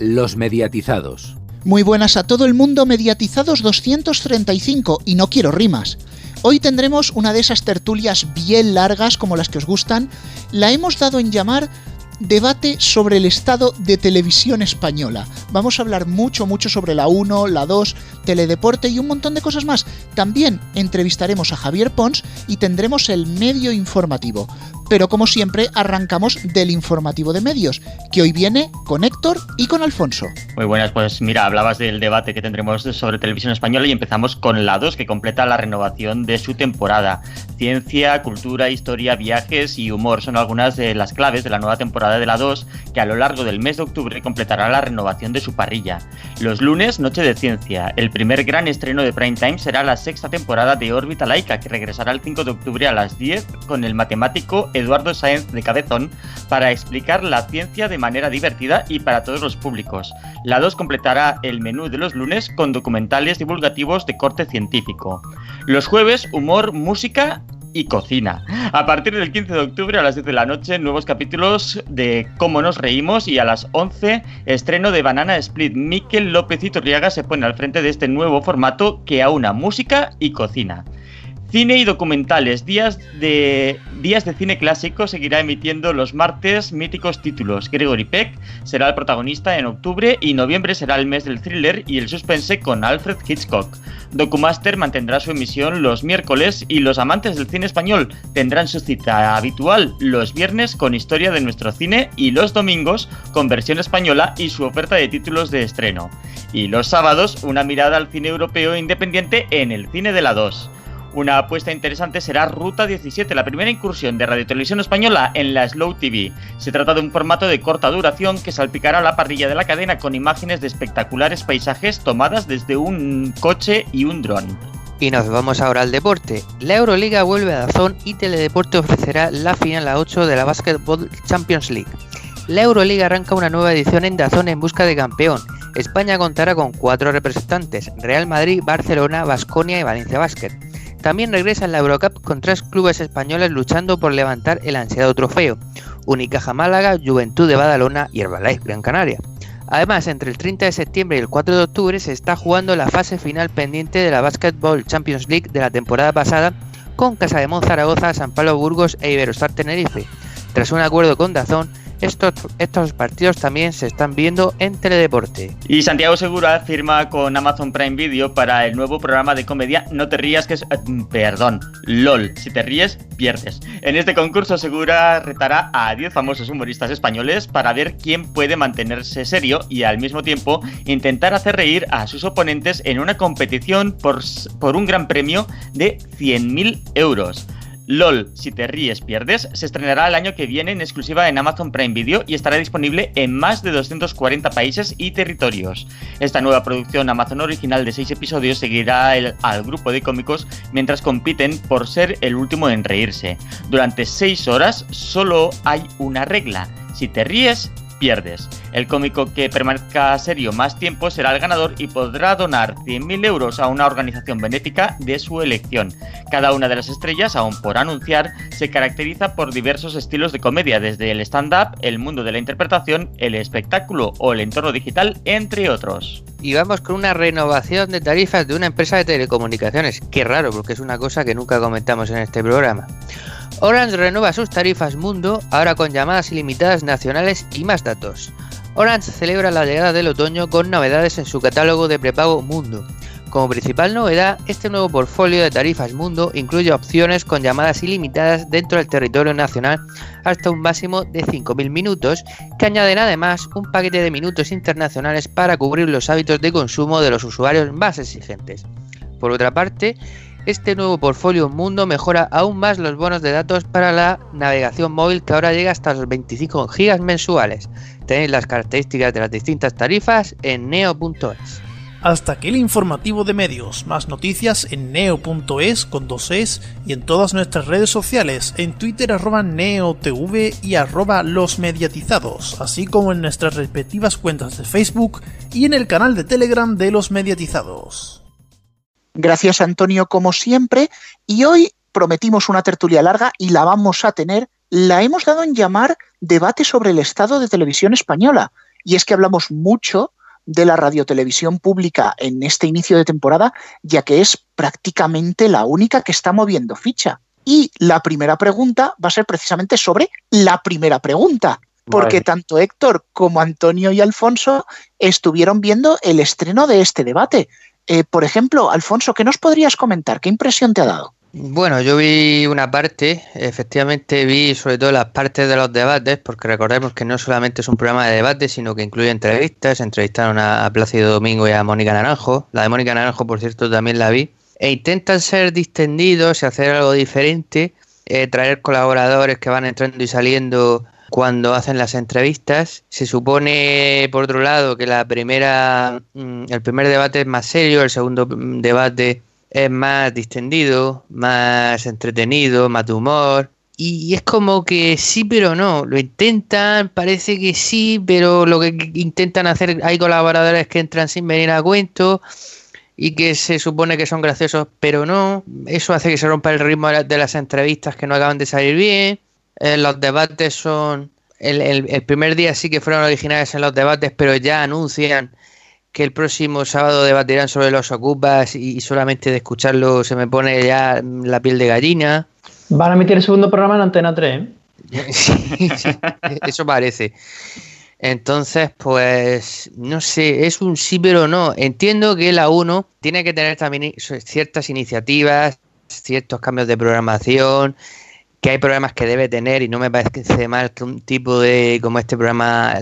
Los mediatizados. Muy buenas a todo el mundo, mediatizados 235 y no quiero rimas. Hoy tendremos una de esas tertulias bien largas como las que os gustan. La hemos dado en llamar debate sobre el estado de televisión española. Vamos a hablar mucho, mucho sobre la 1, la 2, teledeporte y un montón de cosas más. También entrevistaremos a Javier Pons y tendremos el medio informativo. Pero como siempre, arrancamos del informativo de medios, que hoy viene con Héctor y con Alfonso. Muy buenas, pues mira, hablabas del debate que tendremos sobre televisión española y empezamos con la 2, que completa la renovación de su temporada. Ciencia, cultura, historia, viajes y humor son algunas de las claves de la nueva temporada de la 2, que a lo largo del mes de octubre completará la renovación de su parrilla. Los lunes, Noche de Ciencia. El primer gran estreno de Prime Time será la sexta temporada de Órbita Laica, que regresará el 5 de octubre a las 10 con el matemático Eduardo Sáenz de Cabezón para explicar la ciencia de manera divertida y para todos los públicos. La 2 completará el menú de los lunes con documentales divulgativos de corte científico. Los jueves, humor, música y cocina. A partir del 15 de octubre a las 10 de la noche, nuevos capítulos de Cómo nos reímos y a las 11, estreno de Banana Split. Miquel López Iturriaga se pone al frente de este nuevo formato que aúna música y cocina. Cine y documentales. Días de, días de cine clásico seguirá emitiendo los martes míticos títulos. Gregory Peck será el protagonista en octubre y noviembre será el mes del thriller y el suspense con Alfred Hitchcock. Documaster mantendrá su emisión los miércoles y los amantes del cine español tendrán su cita habitual los viernes con historia de nuestro cine y los domingos con versión española y su oferta de títulos de estreno. Y los sábados una mirada al cine europeo independiente en el cine de la 2. Una apuesta interesante será Ruta 17, la primera incursión de Radio Televisión Española en la Slow TV. Se trata de un formato de corta duración que salpicará la parrilla de la cadena con imágenes de espectaculares paisajes tomadas desde un coche y un dron. Y nos vamos ahora al deporte. La Euroliga vuelve a Dazón y Teledeporte ofrecerá la final a 8 de la Basketball Champions League. La Euroliga arranca una nueva edición en Dazón en busca de campeón. España contará con cuatro representantes: Real Madrid, Barcelona, Basconia y Valencia Basket. También regresa en la Eurocup con tres clubes españoles luchando por levantar el ansiado trofeo: Unicaja Málaga, Juventud de Badalona y Herbalife Gran Canaria. Además, entre el 30 de septiembre y el 4 de octubre se está jugando la fase final pendiente de la Basketball Champions League de la temporada pasada con Casa de Monzaragoza, San Pablo Burgos e Iberostar Tenerife. Tras un acuerdo con Dazón, estos, estos partidos también se están viendo en Teledeporte. Y Santiago Segura firma con Amazon Prime Video para el nuevo programa de comedia No te rías que es... eh, perdón, LOL. Si te ríes, pierdes. En este concurso Segura retará a 10 famosos humoristas españoles para ver quién puede mantenerse serio y al mismo tiempo intentar hacer reír a sus oponentes en una competición por, por un gran premio de 100.000 euros. LOL, si te ríes, pierdes, se estrenará el año que viene en exclusiva en Amazon Prime Video y estará disponible en más de 240 países y territorios. Esta nueva producción Amazon original de 6 episodios seguirá al grupo de cómicos mientras compiten por ser el último en reírse. Durante 6 horas solo hay una regla, si te ríes, pierdes. El cómico que permanezca serio más tiempo será el ganador y podrá donar 100.000 euros a una organización benéfica de su elección. Cada una de las estrellas, aún por anunciar, se caracteriza por diversos estilos de comedia, desde el stand-up, el mundo de la interpretación, el espectáculo o el entorno digital, entre otros. Y vamos con una renovación de tarifas de una empresa de telecomunicaciones. Qué raro, porque es una cosa que nunca comentamos en este programa. Orange renueva sus tarifas Mundo, ahora con llamadas ilimitadas nacionales y más datos. Orange celebra la llegada del otoño con novedades en su catálogo de prepago Mundo. Como principal novedad, este nuevo portfolio de tarifas Mundo incluye opciones con llamadas ilimitadas dentro del territorio nacional hasta un máximo de 5.000 minutos, que añaden además un paquete de minutos internacionales para cubrir los hábitos de consumo de los usuarios más exigentes. Por otra parte, este nuevo portfolio Mundo mejora aún más los bonos de datos para la navegación móvil que ahora llega hasta los 25 gigas mensuales. Tenéis las características de las distintas tarifas en neo.es. Hasta aquí el informativo de medios. Más noticias en neo.es con dos es y en todas nuestras redes sociales, en Twitter arroba neotv y arroba los mediatizados, así como en nuestras respectivas cuentas de Facebook y en el canal de Telegram de los mediatizados. Gracias Antonio como siempre y hoy prometimos una tertulia larga y la vamos a tener. La hemos dado en llamar debate sobre el estado de televisión española. y es que hablamos mucho de la radiotelevisión pública en este inicio de temporada, ya que es prácticamente la única que está moviendo ficha. Y la primera pregunta va a ser precisamente sobre la primera pregunta, porque tanto Héctor como Antonio y Alfonso estuvieron viendo el estreno de este debate. Eh, por ejemplo, Alfonso, ¿qué nos podrías comentar? ¿Qué impresión te ha dado? Bueno, yo vi una parte, efectivamente vi sobre todo las partes de los debates, porque recordemos que no solamente es un programa de debate, sino que incluye entrevistas. Entrevistaron a Plácido Domingo y a Mónica Naranjo. La de Mónica Naranjo, por cierto, también la vi. E intentan ser distendidos y hacer algo diferente, eh, traer colaboradores que van entrando y saliendo cuando hacen las entrevistas. Se supone, por otro lado, que la primera, mm, el primer debate es más serio, el segundo mm, debate es más distendido, más entretenido, más de humor. Y es como que sí, pero no. Lo intentan, parece que sí, pero lo que intentan hacer, hay colaboradores que entran sin venir a cuento y que se supone que son graciosos, pero no. Eso hace que se rompa el ritmo de las entrevistas que no acaban de salir bien. Eh, los debates son... El, el primer día sí que fueron originales en los debates, pero ya anuncian que el próximo sábado debatirán sobre los ocupas y solamente de escucharlo se me pone ya la piel de gallina. Van a emitir el segundo programa en Antena 3. ¿eh? eso parece. Entonces, pues, no sé, es un sí pero no. Entiendo que la 1 tiene que tener también ciertas iniciativas, ciertos cambios de programación, que hay programas que debe tener y no me parece mal que un tipo de como este programa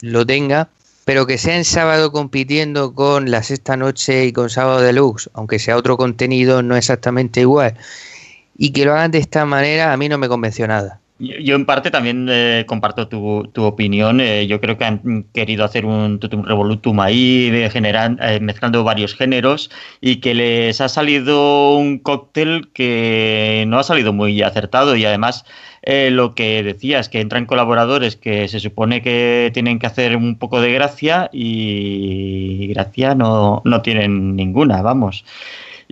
lo tenga pero que sea en sábado compitiendo con la sexta noche y con sábado deluxe, aunque sea otro contenido, no exactamente igual, y que lo hagan de esta manera, a mí no me convenció nada. Yo en parte también eh, comparto tu, opinión. Eh, yo creo que han querido hacer un revolutum ahí, eh, mezclando varios géneros y que les ha salido un cóctel que no ha salido muy acertado y además eh, lo que decías, que entran colaboradores que se supone que tienen que hacer un poco de gracia y gracia no, no tienen ninguna, vamos.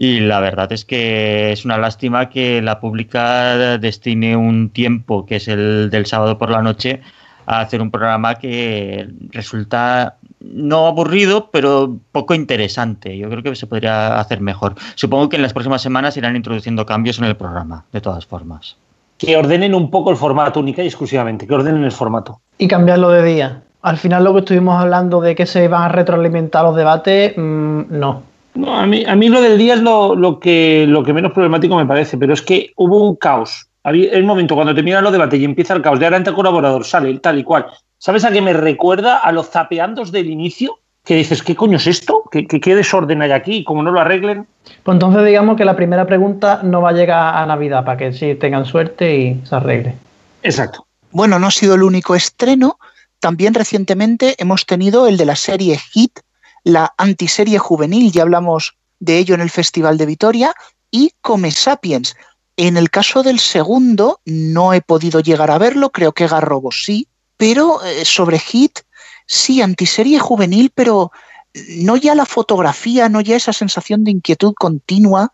Y la verdad es que es una lástima que la pública destine un tiempo, que es el del sábado por la noche, a hacer un programa que resulta no aburrido, pero poco interesante. Yo creo que se podría hacer mejor. Supongo que en las próximas semanas irán introduciendo cambios en el programa, de todas formas que ordenen un poco el formato única y exclusivamente, que ordenen el formato. Y cambiarlo de día. Al final lo que estuvimos hablando de que se van a retroalimentar los debates, mm, no. No, a mí, a mí lo del día es lo, que, lo que menos problemático me parece, pero es que hubo un caos. El momento cuando terminan los debates y empieza el caos de ahora colaborador, sale tal y cual. ¿Sabes a qué me recuerda? A los zapeandos del inicio, que dices, ¿qué coño es esto? ¿Qué, qué, desorden hay aquí? Como no lo arreglen. Pues entonces digamos que la primera pregunta no va a llegar a Navidad para que sí tengan suerte y se arregle. Exacto. Bueno, no ha sido el único estreno. También recientemente hemos tenido el de la serie Hit, la antiserie juvenil, ya hablamos de ello en el Festival de Vitoria, y Come Sapiens. En el caso del segundo, no he podido llegar a verlo, creo que Garrobo sí, pero eh, sobre Hit sí, antiserie juvenil, pero no ya la fotografía, no ya esa sensación de inquietud continua.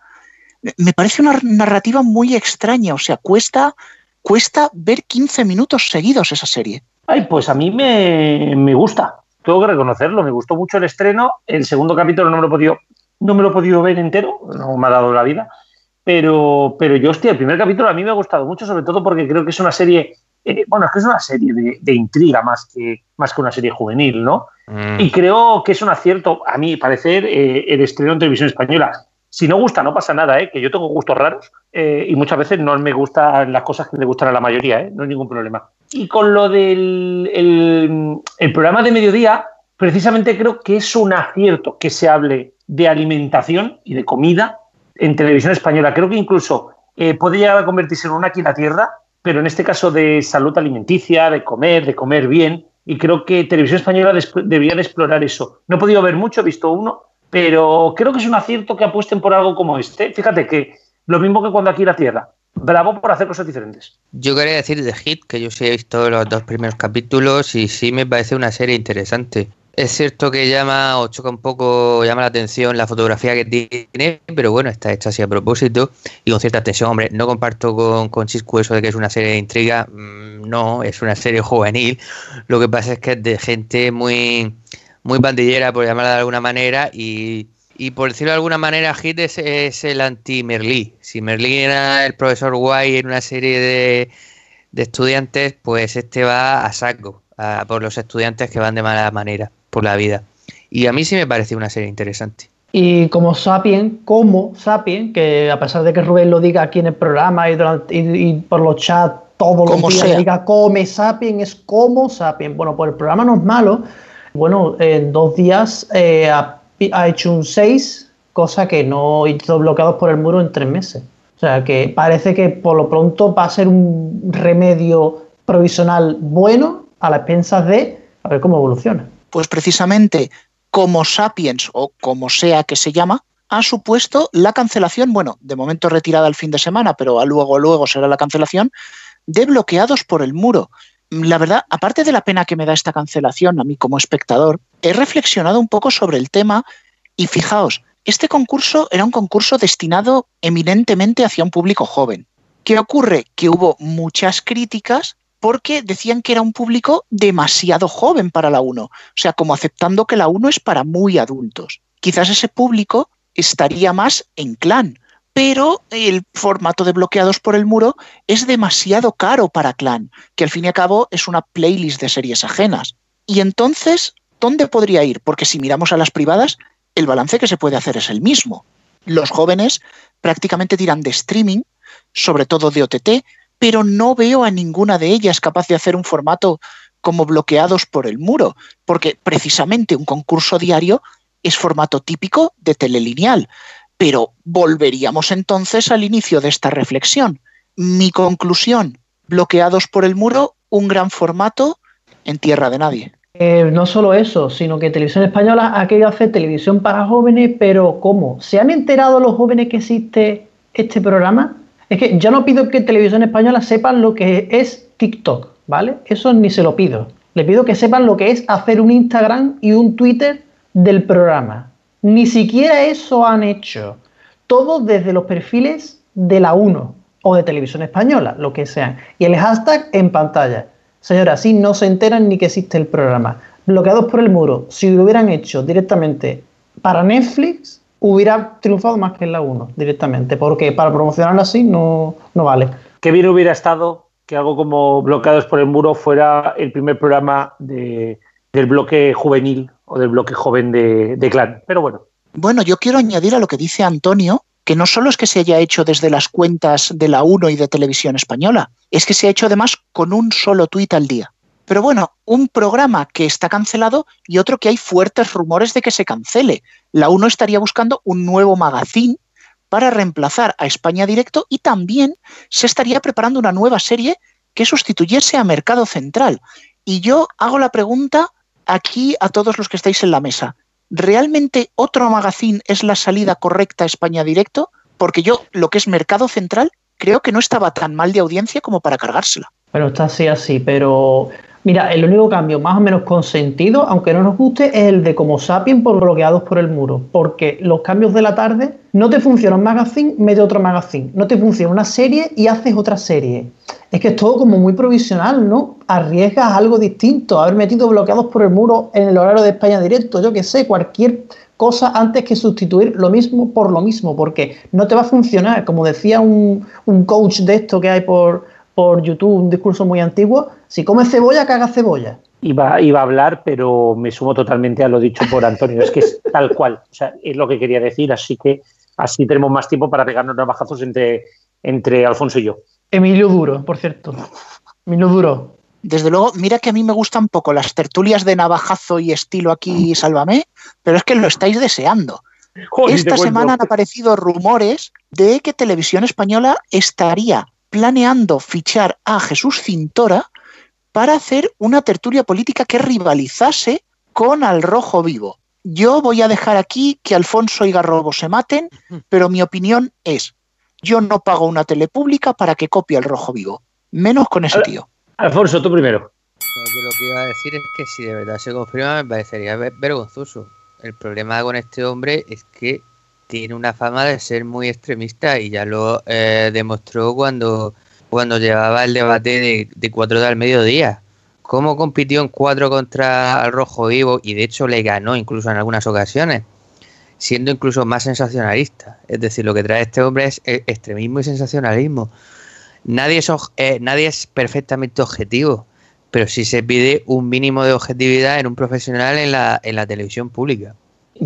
Me parece una narrativa muy extraña, o sea, cuesta, cuesta ver 15 minutos seguidos esa serie. Ay, pues a mí me, gusta, tengo que reconocerlo, me gustó mucho el estreno, el segundo capítulo no me lo he podido, no me lo he podido ver entero, no me ha dado la vida, pero, pero yo, hostia, el primer capítulo a mí me ha gustado mucho, sobre todo porque creo que es una serie eh, bueno, es que es una serie de, intriga más que, más que una serie juvenil, ¿no? Mm. Y creo que es un acierto, a mí parecer, eh, el estreno en televisión española. Si no gusta, no pasa nada, ¿eh? que yo tengo gustos raros eh, y muchas veces no me gustan las cosas que le gustan a la mayoría, ¿eh? no hay ningún problema. Y con lo del el, programa de mediodía, precisamente creo que es un acierto que se hable de alimentación y de comida en televisión española. Creo que incluso puede llegar a convertirse en una aquí en la tierra pero en este caso de salud alimenticia, de comer, de comer bien, y creo que Televisión Española debería de explorar eso. No he podido ver mucho, he visto uno, pero creo que es un acierto que apuesten por algo como este. Fíjate que lo mismo que cuando aquí la Tierra. Bravo por hacer cosas diferentes. Yo quería decir de Hit, que yo sí he visto los dos primeros capítulos y sí me parece una serie interesante. Es cierto que llama o choca un poco, llama la atención la fotografía que tiene, pero bueno, está hecha así a propósito y con cierta tensión. Hombre, no comparto con, con Chiscu eso de que es una serie de intriga, mm, no, es una serie juvenil. Lo que pasa es que es de gente muy, muy pandillera, por llamarla de alguna manera, y, y por decirlo de alguna manera, Hit es, es el anti-Merlí. Si Merlí era el profesor guay en una serie de, de estudiantes, pues este va a saco a, por los estudiantes que van de mala manera por la vida. Y a mí sí me pareció una serie interesante. Y como Sapien, como Sapien, que a pesar de que Rubén lo diga aquí en el programa y, durante, y, y por los chats todos Como los días sea. diga come Sapien, es como Sapien. Bueno, pues el programa no es malo. Bueno, en dos días eh, ha hecho un 6, cosa que no hizo bloqueados por el muro en tres meses. O sea que parece que por lo pronto va a ser un remedio provisional bueno a las expensas de a ver cómo evoluciona. Pues precisamente como Sapiens o como sea que se llama, ha supuesto la cancelación, bueno, de momento retirada el fin de semana, pero luego, luego será la cancelación, de bloqueados por el muro. La verdad, aparte de la pena que me da esta cancelación a mí como espectador, he reflexionado un poco sobre el tema y fijaos, este concurso era un concurso destinado eminentemente hacia un público joven. ¿Qué ocurre? Que hubo muchas críticas porque decían que era un público demasiado joven para la 1, o sea, como aceptando que la 1 es para muy adultos. Quizás ese público estaría más en clan, pero el formato de bloqueados por el muro es demasiado caro para clan, que al fin y al cabo es una playlist de series ajenas. Y entonces, ¿dónde podría ir? Porque si miramos a las privadas, el balance que se puede hacer es el mismo. Los jóvenes prácticamente tiran de streaming, sobre todo de OTT, pero no veo a ninguna de ellas capaz de hacer un formato como bloqueados por el muro, porque precisamente un concurso diario es formato típico de telelineal. Pero volveríamos entonces al inicio de esta reflexión. Mi conclusión, bloqueados por el muro, un gran formato en tierra de nadie. Eh, no solo eso, sino que Televisión Española ha querido hacer televisión para jóvenes, pero ¿cómo? ¿Se han enterado los jóvenes que existe este programa? Es que yo no pido que Televisión Española sepan lo que es TikTok, ¿vale? Eso ni se lo pido. Le pido que sepan lo que es hacer un Instagram y un Twitter del programa. Ni siquiera eso han hecho. Todo desde los perfiles de la 1 o de Televisión Española, lo que sean. Y el hashtag en pantalla. Señora, así no se enteran ni que existe el programa. Bloqueados por el muro, si lo hubieran hecho directamente para Netflix, hubiera triunfado más que en la 1 directamente, porque para promocionarlo así no, no vale. Qué bien hubiera estado que algo como Bloqueados por el Muro fuera el primer programa de, del bloque juvenil o del bloque joven de, de Clan. Pero bueno. Bueno, yo quiero añadir a lo que dice Antonio, que no solo es que se haya hecho desde las cuentas de la 1 y de Televisión Española, es que se ha hecho además con un solo tuit al día. Pero bueno, un programa que está cancelado y otro que hay fuertes rumores de que se cancele. La 1 estaría buscando un nuevo magazine para reemplazar a España Directo y también se estaría preparando una nueva serie que sustituyese a Mercado Central. Y yo hago la pregunta aquí a todos los que estáis en la mesa. ¿Realmente otro magazine es la salida correcta a España Directo? Porque yo lo que es Mercado Central creo que no estaba tan mal de audiencia como para cargársela. Pero está así, así, pero mira, el único cambio más o menos consentido, aunque no nos guste, es el de como Sapien por bloqueados por el muro, porque los cambios de la tarde no te funciona un magazine, mete otro magazine, no te funciona una serie y haces otra serie. Es que es todo como muy provisional, ¿no? Arriesgas algo distinto, haber metido bloqueados por el muro en el horario de España directo, yo que sé, cualquier cosa antes que sustituir lo mismo por lo mismo, porque no te va a funcionar. Como decía un, un coach de esto que hay por, por YouTube, un discurso muy antiguo, si comes cebolla, caga cebolla. Iba, iba a hablar, pero me sumo totalmente a lo dicho por Antonio. Es que es tal cual. O sea, es lo que quería decir, así que así tenemos más tiempo para pegarnos navajazos entre, entre Alfonso y yo. Emilio Duro, por cierto. Emilio Duro. Desde luego, mira que a mí me gustan poco las tertulias de navajazo y estilo aquí, sálvame, pero es que lo estáis deseando. Joder, Esta semana han aparecido rumores de que Televisión Española estaría planeando fichar a Jesús Cintora para hacer una tertulia política que rivalizase con Al Rojo Vivo. Yo voy a dejar aquí que Alfonso y Garrobo se maten, pero mi opinión es, yo no pago una tele pública para que copie Al Rojo Vivo, menos con ese tío. Alfonso, tú primero. yo lo que iba a decir es que si de verdad se confirma me parecería vergonzoso. El problema con este hombre es que tiene una fama de ser muy extremista y ya lo eh, demostró cuando, cuando llevaba el debate de, de cuatro del mediodía. Cómo compitió en cuatro contra el Rojo Vivo y de hecho le ganó incluso en algunas ocasiones, siendo incluso más sensacionalista. Es decir, lo que trae este hombre es extremismo y sensacionalismo. Nadie es, eh, nadie es perfectamente objetivo pero sí se pide un mínimo de objetividad en un profesional en la, en la televisión pública.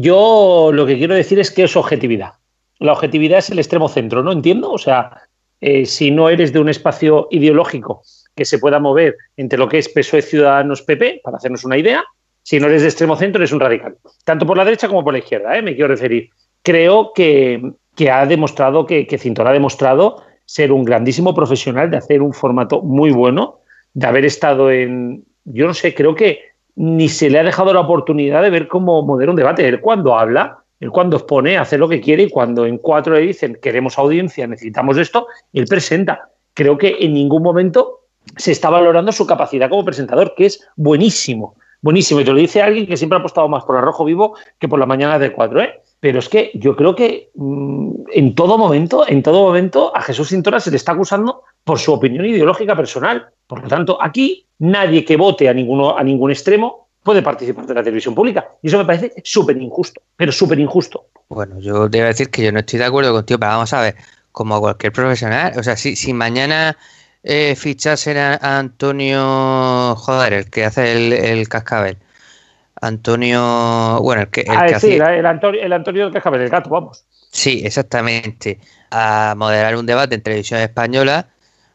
Yo lo que quiero decir es que es objetividad. La objetividad es el extremo centro, ¿no? Entiendo. O sea, eh, si no eres de un espacio ideológico que se pueda mover entre lo que es PSOE Ciudadanos PP, para hacernos una idea, si no eres de extremo centro eres un radical. Tanto por la derecha como por la izquierda, ¿eh? me quiero referir. Creo que, ha demostrado, que, que Cintor ha demostrado ser un grandísimo profesional de hacer un formato muy bueno de haber estado en, yo no sé, creo que ni se le ha dejado la oportunidad de ver cómo modera un debate. Él cuando habla, él cuando expone, hace lo que quiere y cuando en cuatro le dicen queremos audiencia, necesitamos esto, él presenta. Creo que en ningún momento se está valorando su capacidad como presentador, que es buenísimo, buenísimo. Y te lo dice alguien que siempre ha apostado más por el rojo vivo que por la mañana de cuatro, ¿eh? Pero es que yo creo que mm, en todo momento, en todo momento, a Jesús Cintora se le está acusando por su opinión ideológica personal. Por lo tanto, aquí nadie que vote a, ninguno, a ningún extremo puede participar de la televisión pública. Y eso me parece súper injusto, pero súper injusto. Bueno, yo te voy a decir que yo no estoy de acuerdo contigo, pero vamos a ver, como cualquier profesional, o sea, si, si mañana eh, fichasen a, Antonio, joder, el que hace el, cascabel, Antonio, bueno, el que, el ah, sí, el, Antonio, el Antonio del cascabel, el gato, vamos. Sí, exactamente. A moderar un debate en televisión española,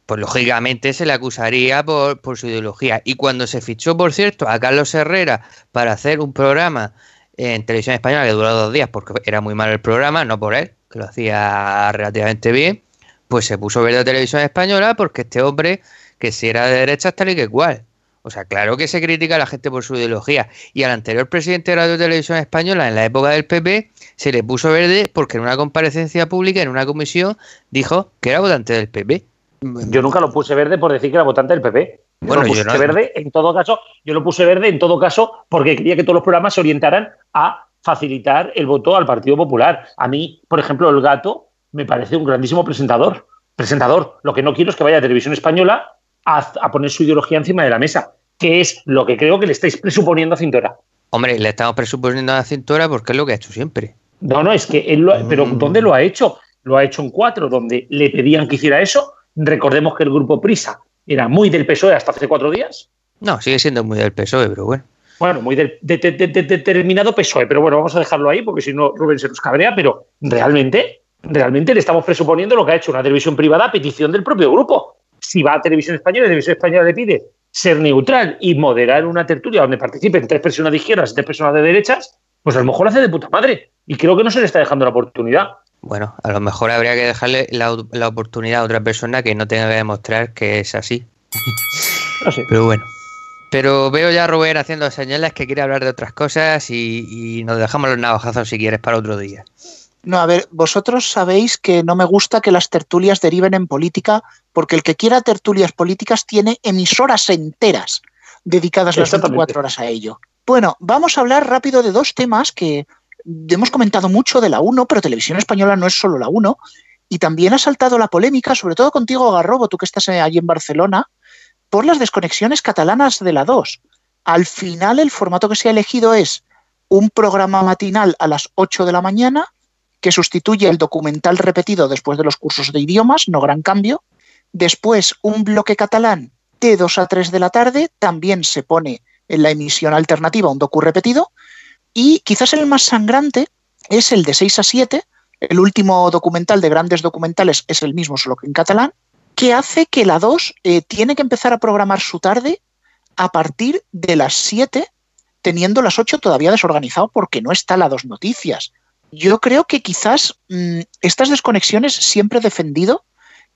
pues lógicamente se le acusaría por, su ideología. Y cuando se fichó, por cierto, a Carlos Herrera para hacer un programa en televisión española que duró dos días porque era muy mal el programa, no por él, que lo hacía relativamente bien, pues se puso verde a televisión española porque este hombre, que si era de derecha, tal y que igual. O sea, claro que se critica a la gente por su ideología. Y al anterior presidente de Radio Televisión Española, en la época del PP, se le puso verde porque en una comparecencia pública, en una comisión, dijo que era votante del PP. Yo nunca lo puse verde por decir que era votante del PP. bueno, lo puse verde en todo caso, yo lo puse verde en todo caso porque quería que todos los programas se orientaran a facilitar el voto al Partido Popular. A mí, por ejemplo, el gato me parece un grandísimo presentador. Presentador. Lo que no quiero es que vaya a televisión española a, poner su ideología encima de la mesa, que es lo que creo que le estáis presuponiendo a Cintora. Hombre, le estamos presuponiendo a Cintora porque es lo que ha hecho siempre. No, no, es que él lo, pero mm. ¿dónde lo ha hecho? Lo ha hecho en cuatro, donde le pedían que hiciera eso Recordemos que el grupo Prisa era muy del PSOE hasta hace cuatro días. No, sigue siendo muy del PSOE, pero bueno. Bueno, muy del determinado PSOE, pero bueno, vamos a dejarlo ahí porque si no Rubén se nos cabrea, pero realmente, realmente le estamos presuponiendo lo que ha hecho una televisión privada a petición del propio grupo. Si va a televisión española, televisión española le pide ser neutral y moderar una tertulia donde participen tres personas de izquierdas y tres personas de derechas, pues a lo mejor hace de puta madre. Y creo que no se le está dejando la oportunidad. Bueno, a lo mejor habría que dejarle la, oportunidad a otra persona que no tenga que demostrar que es así. No sé. Pero bueno. Pero veo ya a Robert haciendo señales que quiere hablar de otras cosas y, nos dejamos los navajazos si quieres para otro día. No, a ver, vosotros sabéis que no me gusta que las tertulias deriven en política, porque el que quiera tertulias políticas tiene emisoras enteras dedicadas las 24 horas a ello. Bueno, vamos a hablar rápido de dos temas que hemos comentado mucho de la 1, pero Televisión Española no es solo la 1. Y también ha saltado la polémica, sobre todo contigo, Garrobo, tú que estás allí en Barcelona, por las desconexiones catalanas de la 2. Al final, el formato que se ha elegido es un programa matinal a las 8 de la mañana, que sustituye el documental repetido después de los cursos de idiomas, no gran cambio. Después, un bloque catalán de 2 a 3 de la tarde, también se pone en la emisión alternativa un docu repetido. Y quizás el más sangrante es el de 6 a 7, el último documental de grandes documentales es el mismo, solo que en catalán, que hace que la 2 eh, tiene que empezar a programar su tarde a partir de las 7, teniendo las 8 todavía desorganizado porque no está la 2 noticias. Yo creo que quizás mm, estas desconexiones siempre he defendido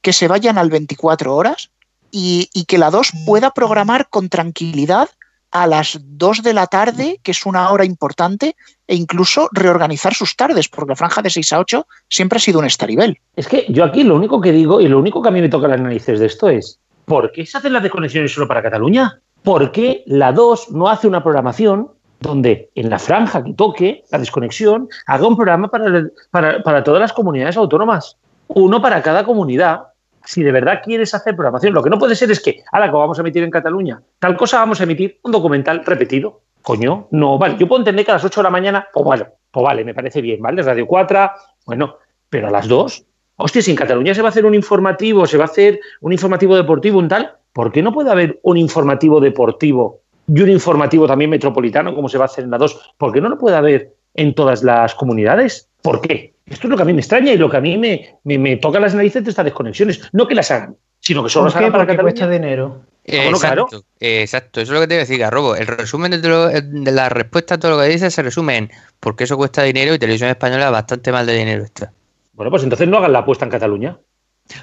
que se vayan al 24 horas y, y que la 2 pueda programar con tranquilidad a las 2 de la tarde, que es una hora importante, e incluso reorganizar sus tardes, porque la franja de 6 a 8 siempre ha sido un estaribel. Es que yo aquí lo único que digo y lo único que a mí me toca las narices de esto es, ¿por qué se hacen las desconexiones solo para Cataluña? ¿por qué la 2 no hace una programación donde en la franja que toque, la desconexión, haga un programa para, para, para todas las comunidades autónomas? Uno para cada comunidad si de verdad quieres hacer programación, lo que no puede ser es que, ahora que vamos a emitir en Cataluña, tal cosa vamos a emitir un documental repetido. Coño, no, vale, yo puedo entender que a las 8 de la mañana, pues vale, pues vale, me parece bien, ¿vale? Radio 4, bueno, pero a las 2, hostia, si en Cataluña se va a hacer un informativo, se va a hacer un informativo deportivo, un tal, ¿por qué no puede haber un informativo deportivo y un informativo también metropolitano como se va a hacer en la 2? ¿Por qué no lo puede haber en todas las comunidades? ¿Por qué? Esto es lo que a mí me extraña y lo que a mí me, me, toca las narices de estas desconexiones. No que las hagan, sino que solo las hagan para que cuesta dinero. exacto, exacto, eso es lo que te decir, Garrobo. El resumen de, la respuesta a todo lo que dices se resume en porque eso cuesta dinero y Televisión Española bastante mal de dinero está. Bueno, pues entonces no hagan la apuesta en Cataluña.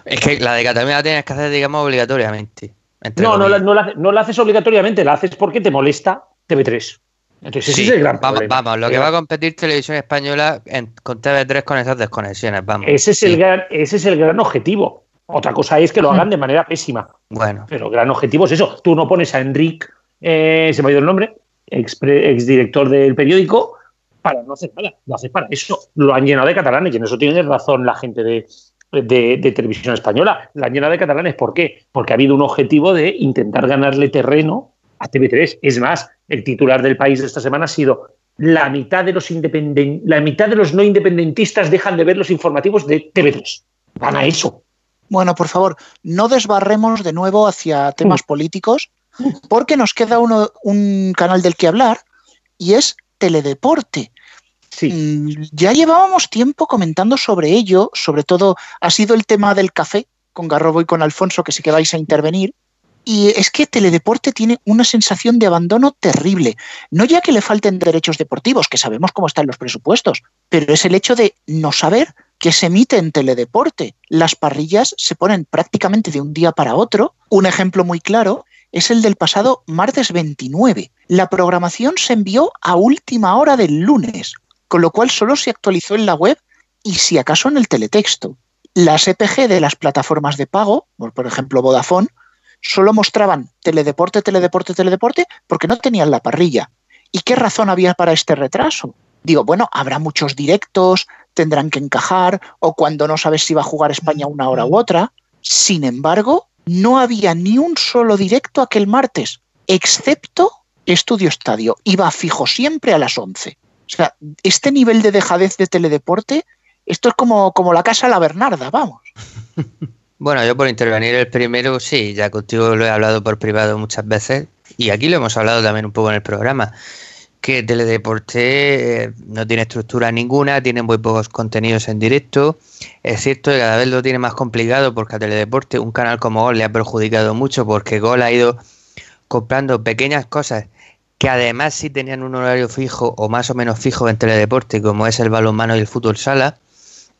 Es que la de Cataluña la tienes que hacer, digamos, obligatoriamente. No, no la, no, la, haces obligatoriamente, la haces porque te molesta TV3. Entonces, ese es el gran vamos, Vamos, lo que va a competir Televisión Española con TV3 con esas desconexiones, vamos. Ese es, el gran, ese es el gran objetivo. Otra cosa es que lo hagan de manera pésima. Bueno. Pero el gran objetivo es eso. Tú no pones a Enric, eh, se me ha ido el nombre, ex, director del periódico, para no hacer nada. Lo haces para eso. Lo han llenado de catalanes y en eso tiene razón la gente de, de, televisión española. La han llenado de catalanes. ¿Por qué? Porque ha habido un objetivo de intentar ganarle terreno a TV3. Es más, el titular del país de esta semana ha sido la mitad de los la mitad de los no independentistas dejan de ver los informativos de TV3. Van a eso. Bueno, por favor, no desbarremos de nuevo hacia temas mm. políticos, porque nos queda uno, un canal del que hablar y es Teledeporte. Sí. Mm, ya llevábamos tiempo comentando sobre ello, sobre todo ha sido el tema del café con Garrobo y con Alfonso, que sí que vais a intervenir. Y es que Teledeporte tiene una sensación de abandono terrible. No ya que le falten derechos deportivos, que sabemos cómo están los presupuestos, pero es el hecho de no saber que se emite en Teledeporte. Las parrillas se ponen prácticamente de un día para otro. Un ejemplo muy claro es el del pasado martes 29. La programación se envió a última hora del lunes, con lo cual solo se actualizó en la web y si acaso en el teletexto. Las EPG de las plataformas de pago, por ejemplo Vodafone, solo mostraban teledeporte, teledeporte, teledeporte, porque no tenían la parrilla. ¿Y qué razón había para este retraso? Digo, bueno, habrá muchos directos, tendrán que encajar, o cuando no sabes si va a jugar España una hora u otra. Sin embargo, no había ni un solo directo aquel martes, excepto Estudio Estadio. Iba fijo siempre a las 11. O sea, este nivel de dejadez de teledeporte, esto es como, como la casa La Bernarda, vamos. Bueno, yo por intervenir el primero, sí, ya contigo lo he hablado por privado muchas veces y aquí lo hemos hablado también un poco en el programa, que Teledeporte eh, no tiene estructura ninguna, tiene muy pocos contenidos en directo. Es cierto que cada vez lo tiene más complicado porque a Teledeporte un canal como Gol le ha perjudicado mucho porque Gol ha ido comprando pequeñas cosas que además sí tenían un horario fijo o más o menos fijo en Teledeporte, como es el balonmano y el fútbol sala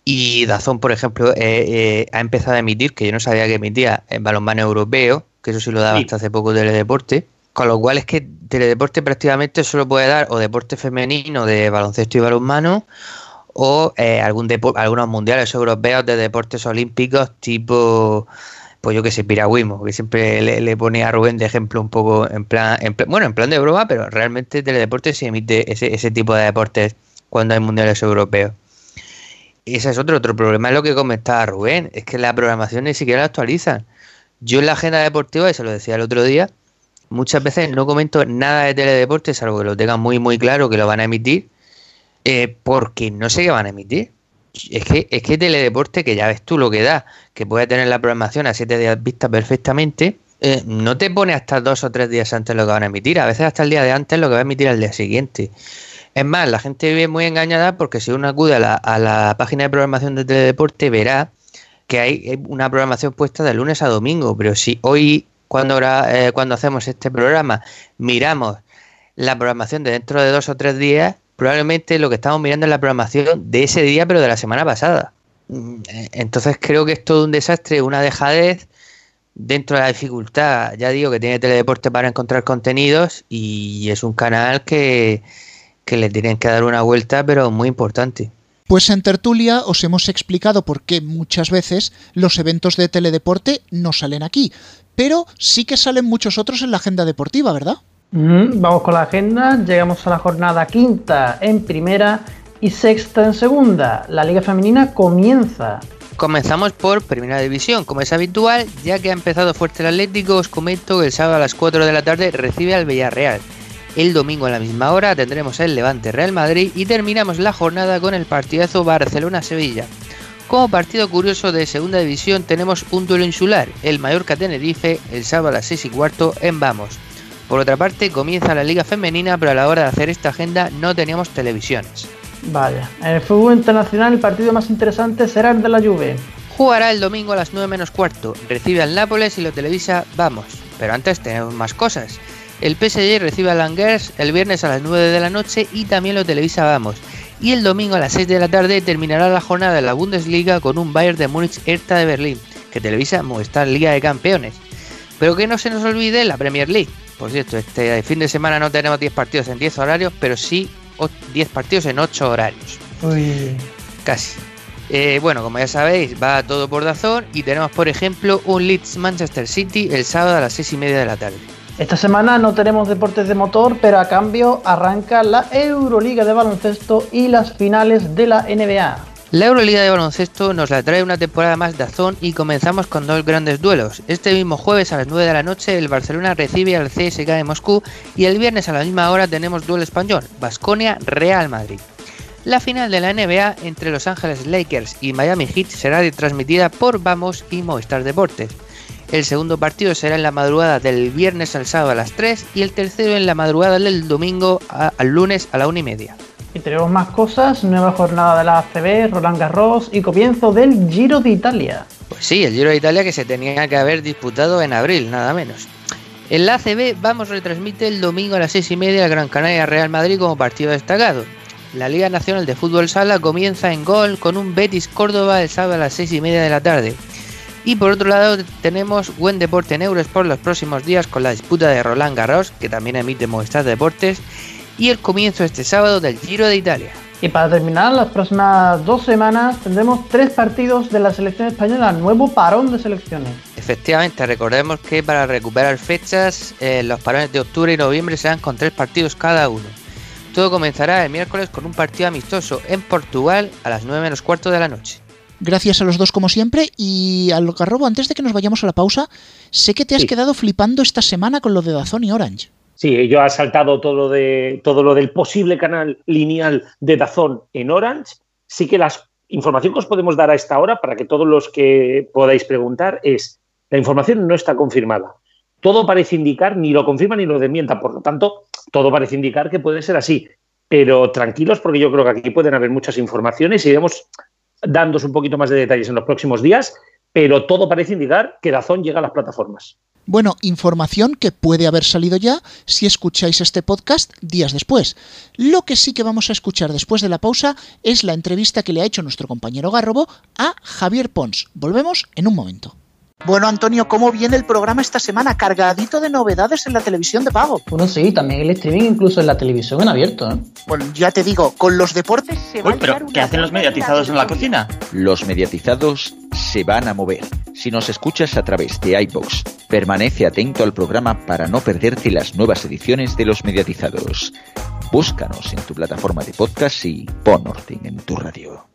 y Dazón, por ejemplo, eh, eh, ha empezado a emitir, que yo no sabía que emitía, en balonmano europeo, que eso sí lo daba hasta hace poco Teledeporte. Con lo cual es que Teledeporte prácticamente solo puede dar o deporte femenino de baloncesto y balonmano o eh, algún algunos mundiales europeos de deportes olímpicos tipo, pues yo que sé, piragüismo, que siempre le, pone a Rubén de ejemplo un poco en plan, en bueno, en plan de broma, pero realmente Teledeporte sí emite ese, ese tipo de deportes cuando hay mundiales europeos ese es otro, otro problema, es lo que comentaba Rubén, es que la programación ni siquiera la actualizan. Yo en la agenda deportiva, y se lo decía el otro día, muchas veces no comento nada de teledeporte, salvo que lo tengan muy muy claro que lo van a emitir, eh, porque no sé qué van a emitir. Es que, es que teledeporte, que ya ves tú lo que da, que puede tener la programación a siete días vista perfectamente, eh, no te pone hasta dos o tres días antes lo que van a emitir, a veces hasta el día de antes lo que va a emitir al día siguiente. Es más, la gente vive muy engañada porque si uno acude a la, página de programación de Teledeporte verá que hay una programación puesta de lunes a domingo, pero si hoy cuando, eh, cuando hacemos este programa miramos la programación de dentro de dos o tres días, probablemente lo que estamos mirando es la programación de ese día, pero de la semana pasada. Mm, entonces creo que es todo un desastre, una dejadez dentro de la dificultad. Ya digo que tiene Teledeporte para encontrar contenidos y es un canal que, que le tienen que dar una vuelta, pero muy importante. Pues en tertulia os hemos explicado por qué muchas veces los eventos de teledeporte no salen aquí, pero sí que salen muchos otros en la agenda deportiva, ¿verdad? Mm, vamos con la agenda, llegamos a la jornada quinta en primera y sexta en segunda. La liga femenina comienza. Comenzamos por Primera División, como es habitual, ya que ha empezado fuerte el Atlético, os comento que el sábado a las 4 de la tarde recibe al Villarreal. El domingo a la misma hora tendremos el Levante Real Madrid y terminamos la jornada con el partidazo Barcelona-Sevilla. Como partido curioso de segunda división tenemos un duelo insular, el Mallorca Tenerife, el sábado a las 6 y cuarto en Vamos. Por otra parte, comienza la liga femenina, pero a la hora de hacer esta agenda no teníamos televisiones. Vaya, en el fútbol internacional el partido más interesante será el de la Juve. Jugará el domingo a las 9 menos cuarto, recibe al Nápoles y lo televisa Vamos. Pero antes tenemos más cosas. El PSG recibe al Angers el viernes a las 9 de la noche y también lo televisa Vamos. Y el domingo a las 6 de la tarde terminará la jornada de la Bundesliga con un Bayern de Múnich Hertha de Berlín, que televisa Movistar Liga de Campeones. Pero que no se nos olvide la Premier League. Por cierto, este fin de semana no tenemos 10 partidos en 10 horarios, pero sí 10 partidos en 8 horarios. Uy. Casi. Eh, bueno, como ya sabéis, va todo por Dazón y tenemos, por ejemplo, un Leeds Manchester City el sábado a las 6 y media de la tarde. Esta semana no tenemos deportes de motor, pero a cambio arranca la Euroliga de baloncesto y las finales de la NBA. La Euroliga de baloncesto nos la trae una temporada más de Azón y comenzamos con dos grandes duelos. Este mismo jueves a las 9 de la noche el Barcelona recibe al CSK de Moscú y el viernes a la misma hora tenemos duelo español, Basconia Real Madrid. La final de la NBA entre Los Ángeles Lakers y Miami Heat será transmitida por Vamos y Movistar Deportes. El segundo partido será en la madrugada del viernes al sábado a las 3 y el tercero en la madrugada del domingo al lunes a la 1 y media. Y tenemos más cosas, nueva jornada de la ACB, Roland Garros y comienzo del Giro de Italia. Pues sí, el Giro de Italia que se tenía que haber disputado en abril, nada menos. En la ACB vamos retransmite el domingo a las 6 y media el Gran Canaria Real Madrid como partido destacado. La Liga Nacional de Fútbol Sala comienza en gol con un Betis Córdoba el sábado a las 6 y media de la tarde. Y por otro lado tenemos buen deporte en Eurosport los próximos días con la disputa de Roland Garros, que también emite Movistar Deportes, y el comienzo este sábado del Giro de Italia. Y para terminar, las próximas dos semanas tendremos tres partidos de la selección española, nuevo parón de selecciones. Efectivamente, recordemos que para recuperar fechas, eh, los parones de octubre y noviembre serán con tres partidos cada uno. Todo comenzará el miércoles con un partido amistoso en Portugal a las 9 menos cuarto de la noche. Gracias a los dos como siempre y al Garrobo, antes de que nos vayamos a la pausa, sé que te has quedado flipando esta semana con lo de Dazón y Orange. Sí, yo he saltado todo lo, de, todo lo del posible canal lineal de Dazón en Orange. Sí que la información que os podemos dar a esta hora, para que todos los que podáis preguntar, es la información no está confirmada. Todo parece indicar, ni lo confirma ni lo desmienta, por lo tanto, todo parece indicar que puede ser así. Pero tranquilos, porque yo creo que aquí pueden haber muchas informaciones y iremos dándos un poquito más de detalles en los próximos días, pero todo parece indicar que Dazón llega a las plataformas. Bueno, información que puede haber salido ya si escucháis este podcast días después. Lo que sí que vamos a escuchar después de la pausa es la entrevista que le ha hecho nuestro compañero Garrobo a Javier Pons. Volvemos en un momento. Bueno, Antonio, ¿cómo viene el programa esta semana? Cargadito de novedades en la televisión de pago. Bueno, sí, también el streaming, incluso en la televisión en abierto. ¿eh? Bueno, ya te digo, con los deportes se va Uy, pero ¿qué hacen los mediatizados en la cocina? Los mediatizados se van a mover. Si nos escuchas a través de iBox, permanece atento al programa para no perderte las nuevas ediciones de los mediatizados. Búscanos en tu plataforma de podcast y pon orden en tu radio.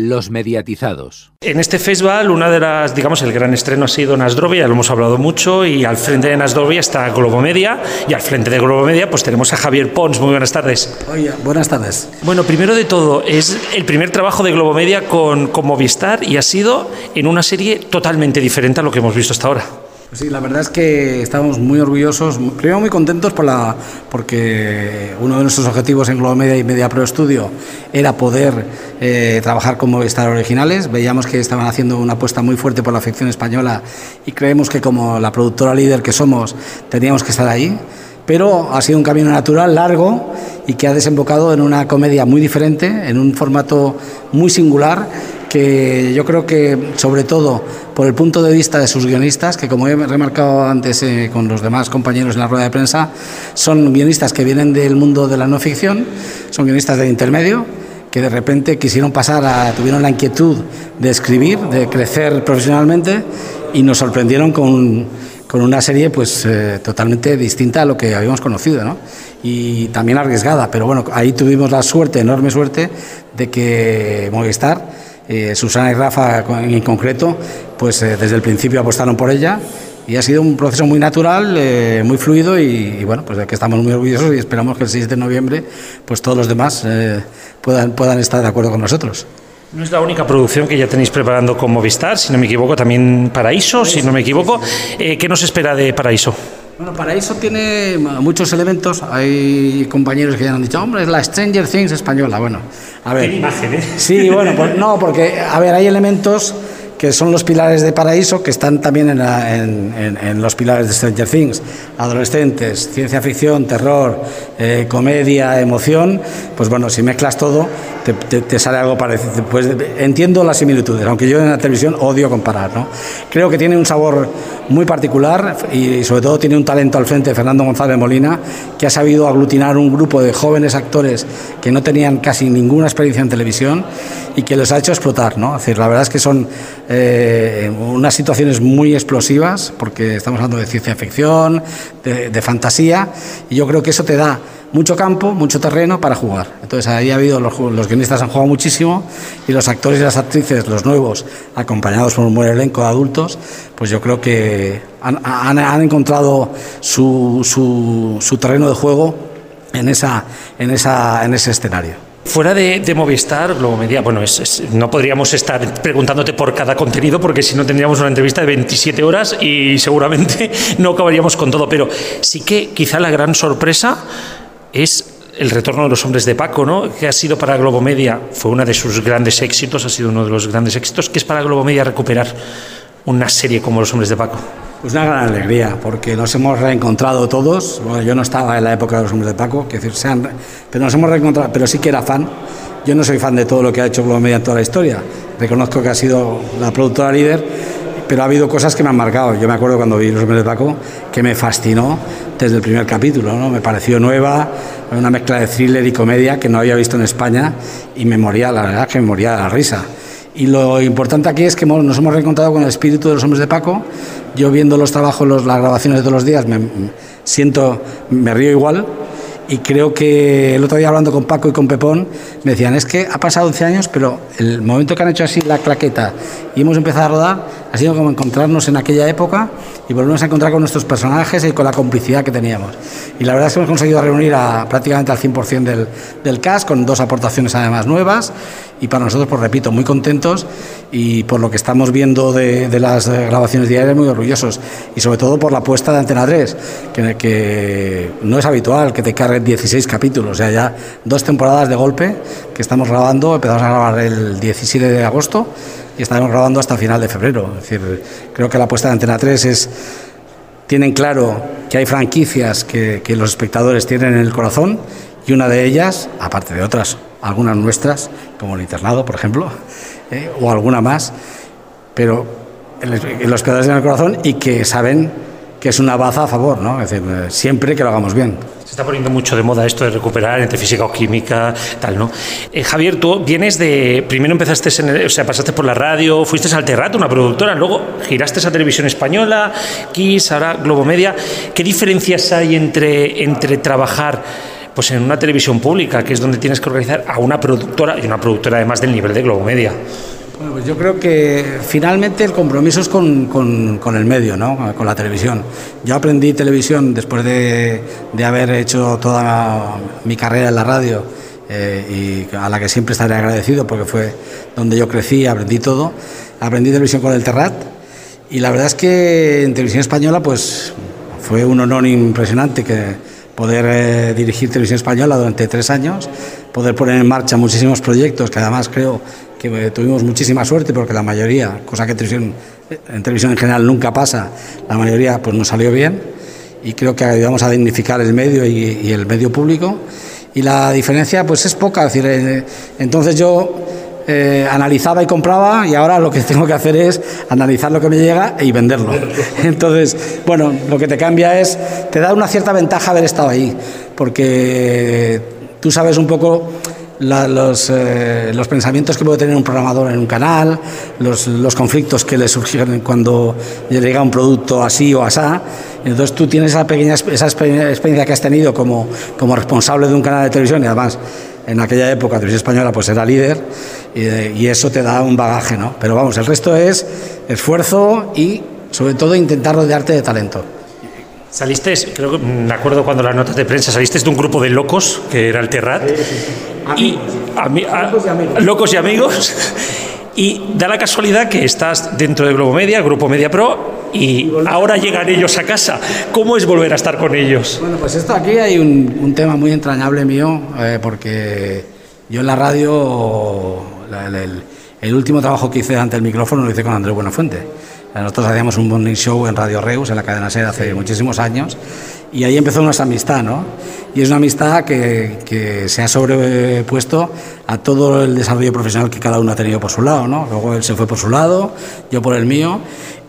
Los mediatizados. En este festival, una de las, digamos, el gran estreno ha sido Nasdrovia, ya lo hemos hablado mucho, y al frente de Nasdrovia está Globomedia, y al frente de Globomedia pues tenemos a Javier Pons. Muy buenas tardes. Oye, buenas tardes. Bueno, primero de todo, es el primer trabajo de Globomedia con, con Movistar y ha sido en una serie totalmente diferente a lo que hemos visto hasta ahora. Sí, la verdad es que estamos muy orgullosos, primero muy contentos por la, porque uno de nuestros objetivos en Globo Media y Media Pro Studio era poder eh, trabajar con Movistar Originales. Veíamos que estaban haciendo una apuesta muy fuerte por la ficción española y creemos que como la productora líder que somos teníamos que estar ahí. Pero ha sido un camino natural, largo y que ha desembocado en una comedia muy diferente, en un formato muy singular que yo creo que sobre todo por el punto de vista de sus guionistas, que como he remarcado antes eh, con los demás compañeros en la rueda de prensa, son guionistas que vienen del mundo de la no ficción, son guionistas de intermedio, que de repente quisieron pasar a, tuvieron la inquietud de escribir, de crecer profesionalmente y nos sorprendieron con, con una serie pues eh, totalmente distinta a lo que habíamos conocido, ¿no? Y también arriesgada, pero bueno, ahí tuvimos la suerte, enorme suerte, de que Movistar, eh, Susana y Rafa en concreto, pues eh, desde el principio apostaron por ella y ha sido un proceso muy natural, eh, muy fluido y, bueno, pues que estamos muy orgullosos y esperamos que el 6 de noviembre pues todos los demás puedan, puedan estar de acuerdo con nosotros. No es la única producción que ya tenéis preparando con Movistar, si no me equivoco, también Paraíso, si no me equivoco. ¿Qué nos espera de Paraíso? Bueno, Paraíso tiene muchos elementos. Hay compañeros que ya han dicho, hombre, es la Stranger Things española. Bueno, a ver. ¿Qué imagen, eh? Sí, bueno, pues no, porque, a ver, hay elementos que son los pilares de Paraíso, que están también en, en, los pilares de Stranger Things. Adolescentes, ciencia ficción, terror, eh, comedia, emoción. Pues bueno, si mezclas todo, te, sale algo parecido. Pues entiendo las similitudes, aunque yo en la televisión odio comparar. ¿no? Creo que tiene un sabor muy particular y sobre todo tiene un talento al frente de Fernando González Molina, que ha sabido aglutinar un grupo de jóvenes actores que no tenían casi ninguna experiencia en televisión y que les ha hecho explotar. ¿no? Es decir, la verdad es que son eh, unas situaciones muy explosivas, porque estamos hablando de ciencia ficción, de, fantasía, y yo creo que eso te da mucho campo, mucho terreno para jugar. Entonces ahí ha habido, los, los, guionistas han jugado muchísimo y los actores y las actrices, los nuevos, acompañados por un buen elenco de adultos, pues yo creo que han, han, encontrado su, su, su, terreno de juego en, esa, en, esa, en ese escenario. Fuera de, Movistar, Globomedia, bueno, es, es, no podríamos estar preguntándote por cada contenido porque si no tendríamos una entrevista de 27 horas y seguramente no acabaríamos con todo, pero sí que quizá la gran sorpresa es el retorno de los hombres de Paco, ¿no? que ha sido para Globomedia, fue uno de sus grandes éxitos, ha sido uno de los grandes éxitos, que es para Globomedia recuperar una serie como Los hombres de Paco. Pues una gran alegría, porque nos hemos reencontrado todos. Bueno, yo no estaba en la época de los hombres de Paco, que decir, sean, pero nos hemos reencontrado, pero sí que era fan. Yo no soy fan de todo lo que ha hecho Globomedia en toda la historia. Reconozco que ha sido la productora líder, pero ha habido cosas que me han marcado. Yo me acuerdo cuando vi Los hombres de Paco, que me fascinó desde el primer capítulo, ¿no? Me pareció nueva, una mezcla de thriller y comedia que no había visto en España y me moría, la verdad, que me moría de la risa. Y lo importante aquí es que nos hemos reencontrado con el espíritu de los hombres de Paco. Yo viendo los trabajos, los, las grabaciones de todos los días, me siento, me río igual y creo que el otro día hablando con Paco y con Pepón me decían, es que ha pasado 11 años, pero el momento que han hecho así la claqueta y hemos empezado a rodar ha sido como encontrarnos en aquella época y volvernos a encontrar con nuestros personajes y con la complicidad que teníamos. Y la verdad es que hemos conseguido reunir a prácticamente al 100% del, del cast, con dos aportaciones además nuevas. Y para nosotros, pues repito, muy contentos y por lo que estamos viendo de, de las grabaciones diarias muy orgullosos. Y sobre todo por la apuesta de Antena 3, que, que no es habitual que te carguen 16 capítulos, o sea, ya dos temporadas de golpe que estamos grabando, empezamos a grabar el 17 de agosto y estaremos grabando hasta final de febrero. Es decir, creo que la apuesta de Antena 3 es tienen claro que hay franquicias que, los espectadores tienen en el corazón y una de ellas, aparte de otras, algunas nuestras, como el internado, por ejemplo, eh, o alguna más, pero los pedales en el corazón y que saben que es una baza a favor, ¿no? Es decir, eh, siempre que lo hagamos bien. Se está poniendo mucho de moda esto de recuperar entre física o química, tal, ¿no? Eh, Javier, tú vienes de. Primero empezaste, en el, o sea, pasaste por la radio, fuiste al Terrato, una productora, luego giraste a Televisión Española, Kiss, ahora Globomedia. ¿Qué diferencias hay entre, entre trabajar pues en una televisión pública, que es donde tienes que organizar a una productora, y una productora además del nivel de Globomedia. Bueno, pues yo creo que finalmente el compromiso es con, con, el medio, ¿no? con la televisión. Yo aprendí televisión después de, de haber hecho toda mi carrera en la radio eh, y a la que siempre estaré agradecido porque fue donde yo crecí, aprendí todo. Aprendí televisión con el Terrat y la verdad es que en televisión española pues fue un honor impresionante que poder eh, dirigir Televisión Española durante tres años, poder poner en marcha muchísimos proyectos, que además creo que tuvimos muchísima suerte porque la mayoría, cosa que en televisión, en televisión en general nunca pasa, la mayoría pues nos salió bien y creo que ayudamos a dignificar el medio y, y el medio público y la diferencia pues es poca, es decir, eh, entonces yo eh, analizaba y compraba y ahora lo que tengo que hacer es analizar lo que me llega y venderlo. Entonces, bueno, lo que te cambia es, te da una cierta ventaja haber estado ahí, porque tú sabes un poco los, eh, los, pensamientos que puede tener un programador en un canal, los, los, conflictos que le surgen cuando le llega un producto así o asá. Entonces tú tienes esa pequeña esa experiencia que has tenido como, como responsable de un canal de televisión y además en aquella época Televisión Española pues era líder y, y, eso te da un bagaje, ¿no? Pero vamos, el resto es esfuerzo y sobre todo intentar rodearte de talento. Saliste, creo que me acuerdo cuando las notas de prensa, saliste de un grupo de locos, que era el Terrat. Y, locos y amigos. Y da la casualidad que estás dentro de Globo Media, Grupo Media Pro, y ahora llegan ellos a casa. ¿Cómo es volver a estar con ellos? Bueno, pues esto aquí hay un, tema muy entrañable mío, eh, porque yo en la radio, el, el, último trabajo que hice ante el micrófono lo hice con Andrés Buenafuente. Nosotros hacíamos un morning show en Radio Reus, en la cadena SER, hace muchísimos años, y ahí empezó nuestra amistad, ¿no? Y es una amistad que, que, se ha sobrepuesto a todo el desarrollo profesional que cada uno ha tenido por su lado, ¿no? Luego él se fue por su lado, yo por el mío,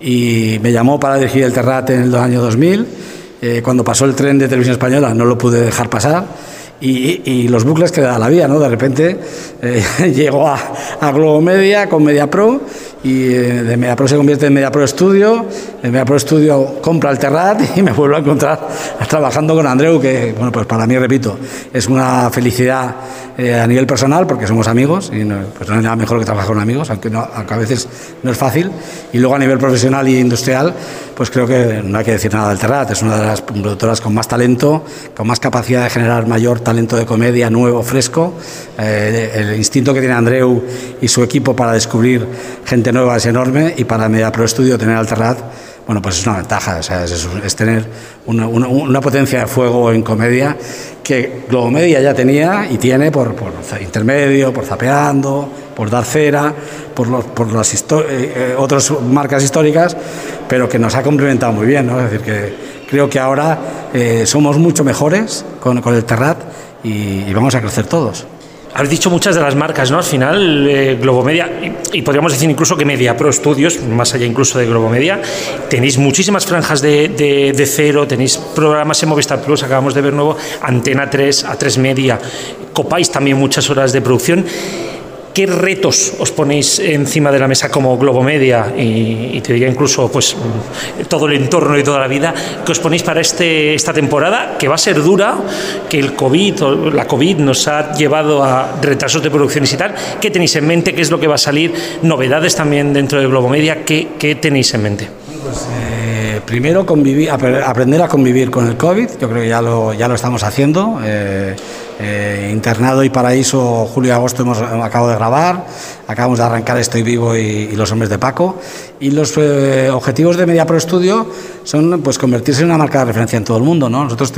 y me llamó para dirigir el Terrat en el año 2000. Eh, cuando pasó el tren de televisión española no lo pude dejar pasar. Y, y, los bucles que da la vida, ¿no? De repente eh, llegó a, a Globo Media con Media Pro y eh, de MediaPro se convierte en MediaPro Studio, de MediaPro Studio compra el Terrat y me vuelvo a encontrar trabajando con Andreu, que bueno, pues para mí, repito, es una felicidad eh, a nivel personal porque somos amigos y no, pues no hay nada mejor que trabajar con amigos, aunque, no, aunque a veces no es fácil. Y luego a nivel profesional y industrial, pues creo que no hay que decir nada del Terrat, es una de las productoras con más talento, con más capacidad de generar mayor talento de comedia nuevo, fresco. Eh, el instinto que tiene Andreu y su equipo para descubrir gente nueva es enorme y para Media Pro Studio tener Alterrat, bueno, pues es una ventaja, o sea, es, tener una, una, potencia de fuego en comedia que Globo Media ya tenía y tiene por, por intermedio, por zapeando, por dar cera, por, los, por las eh, eh, otras marcas históricas, pero que nos ha complementado muy bien. Es decir, que creo que ahora eh, somos mucho mejores con, con el Terrat y vamos a crecer todos. Habéis dicho muchas de las marcas, ¿no? Al final, eh, Globomedia, y, podríamos decir incluso que Media Pro Studios, más allá incluso de Globomedia, tenéis muchísimas franjas de, de, de, cero, tenéis programas en Movistar Plus, acabamos de ver nuevo, Antena 3, A3 Media, copáis también muchas horas de producción. ¿Qué retos os ponéis encima de la mesa como Globomedia y, y te diría incluso pues todo el entorno y toda la vida que os ponéis para este, esta temporada que va a ser dura, que el COVID o la COVID nos ha llevado a retrasos de producciones y tal? ¿Qué tenéis en mente? ¿Qué es lo que va a salir? ¿Novedades también dentro de Globomedia? ¿Qué, qué tenéis en mente? Pues, eh, primero convivir, aprender a convivir con el COVID, yo creo que ya lo, ya lo estamos haciendo. Eh, eh, Internado y Paraíso, julio y agosto hemos acabo de grabar, acabamos de arrancar Estoy Vivo y, y Los Hombres de Paco. Y los eh, objetivos de Media Pro Studio son pues convertirse en una marca de referencia en todo el mundo. ¿no? Nosotros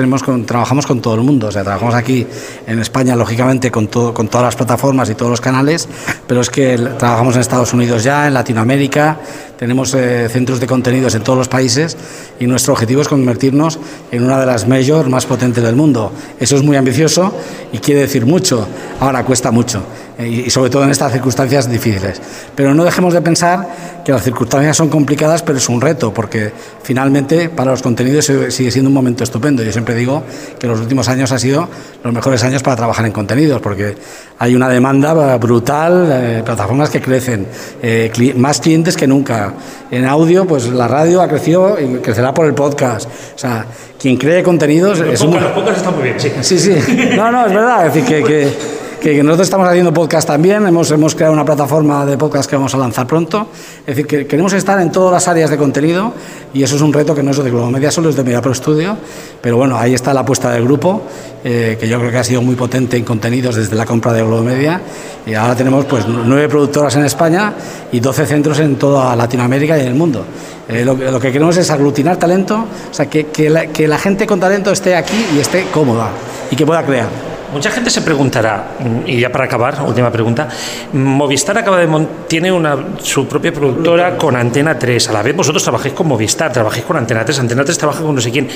trabajamos con todo el mundo, o trabajamos aquí en España, lógicamente, con, todo, con todas las plataformas y todos los canales, pero es que trabajamos en Estados Unidos ya, en Latinoamérica, tenemos eh, centros de contenidos en todos los países y nuestro objetivo es convertirnos en una de las majors más potentes del mundo. Eso es muy ambicioso y quiere decir mucho. Ahora cuesta mucho y sobre todo en estas circunstancias difíciles. Pero no dejemos de pensar que las circunstancias son complicadas, pero es un reto, porque finalmente para los contenidos sigue siendo un momento estupendo. Yo siempre digo que los últimos años han sido los mejores años para trabajar en contenidos, porque hay una demanda brutal, eh, plataformas que crecen, eh, cli más clientes que nunca. En audio, pues la radio ha crecido y crecerá por el podcast. O sea, quien cree contenidos... Los es un... Los podcasts están muy bien, sí. Sí, sí. No, no, es verdad. Es decir, que, que que nosotros estamos haciendo podcast también, hemos, hemos creado una plataforma de podcast que vamos a lanzar pronto. Es decir, que queremos estar en todas las áreas de contenido y eso es un reto que no es de Globo Media solo, es de Media Pro Studio. Pero bueno, ahí está la apuesta del grupo, eh, que yo creo que ha sido muy potente en contenidos desde la compra de Globo Media. Y ahora tenemos pues nueve productoras en España y 12 centros en toda Latinoamérica y en el mundo. Eh, lo, lo, que queremos es aglutinar talento, o sea, que, que, que la gente con talento esté aquí y esté cómoda y que pueda crear. Mucha gente se preguntará, y ya para acabar, última pregunta, Movistar acaba de tiene una, su propia productora con Antena 3, a la vez vosotros trabajáis con Movistar, trabajáis con Antena 3, Antena 3 trabaja con no sé quién.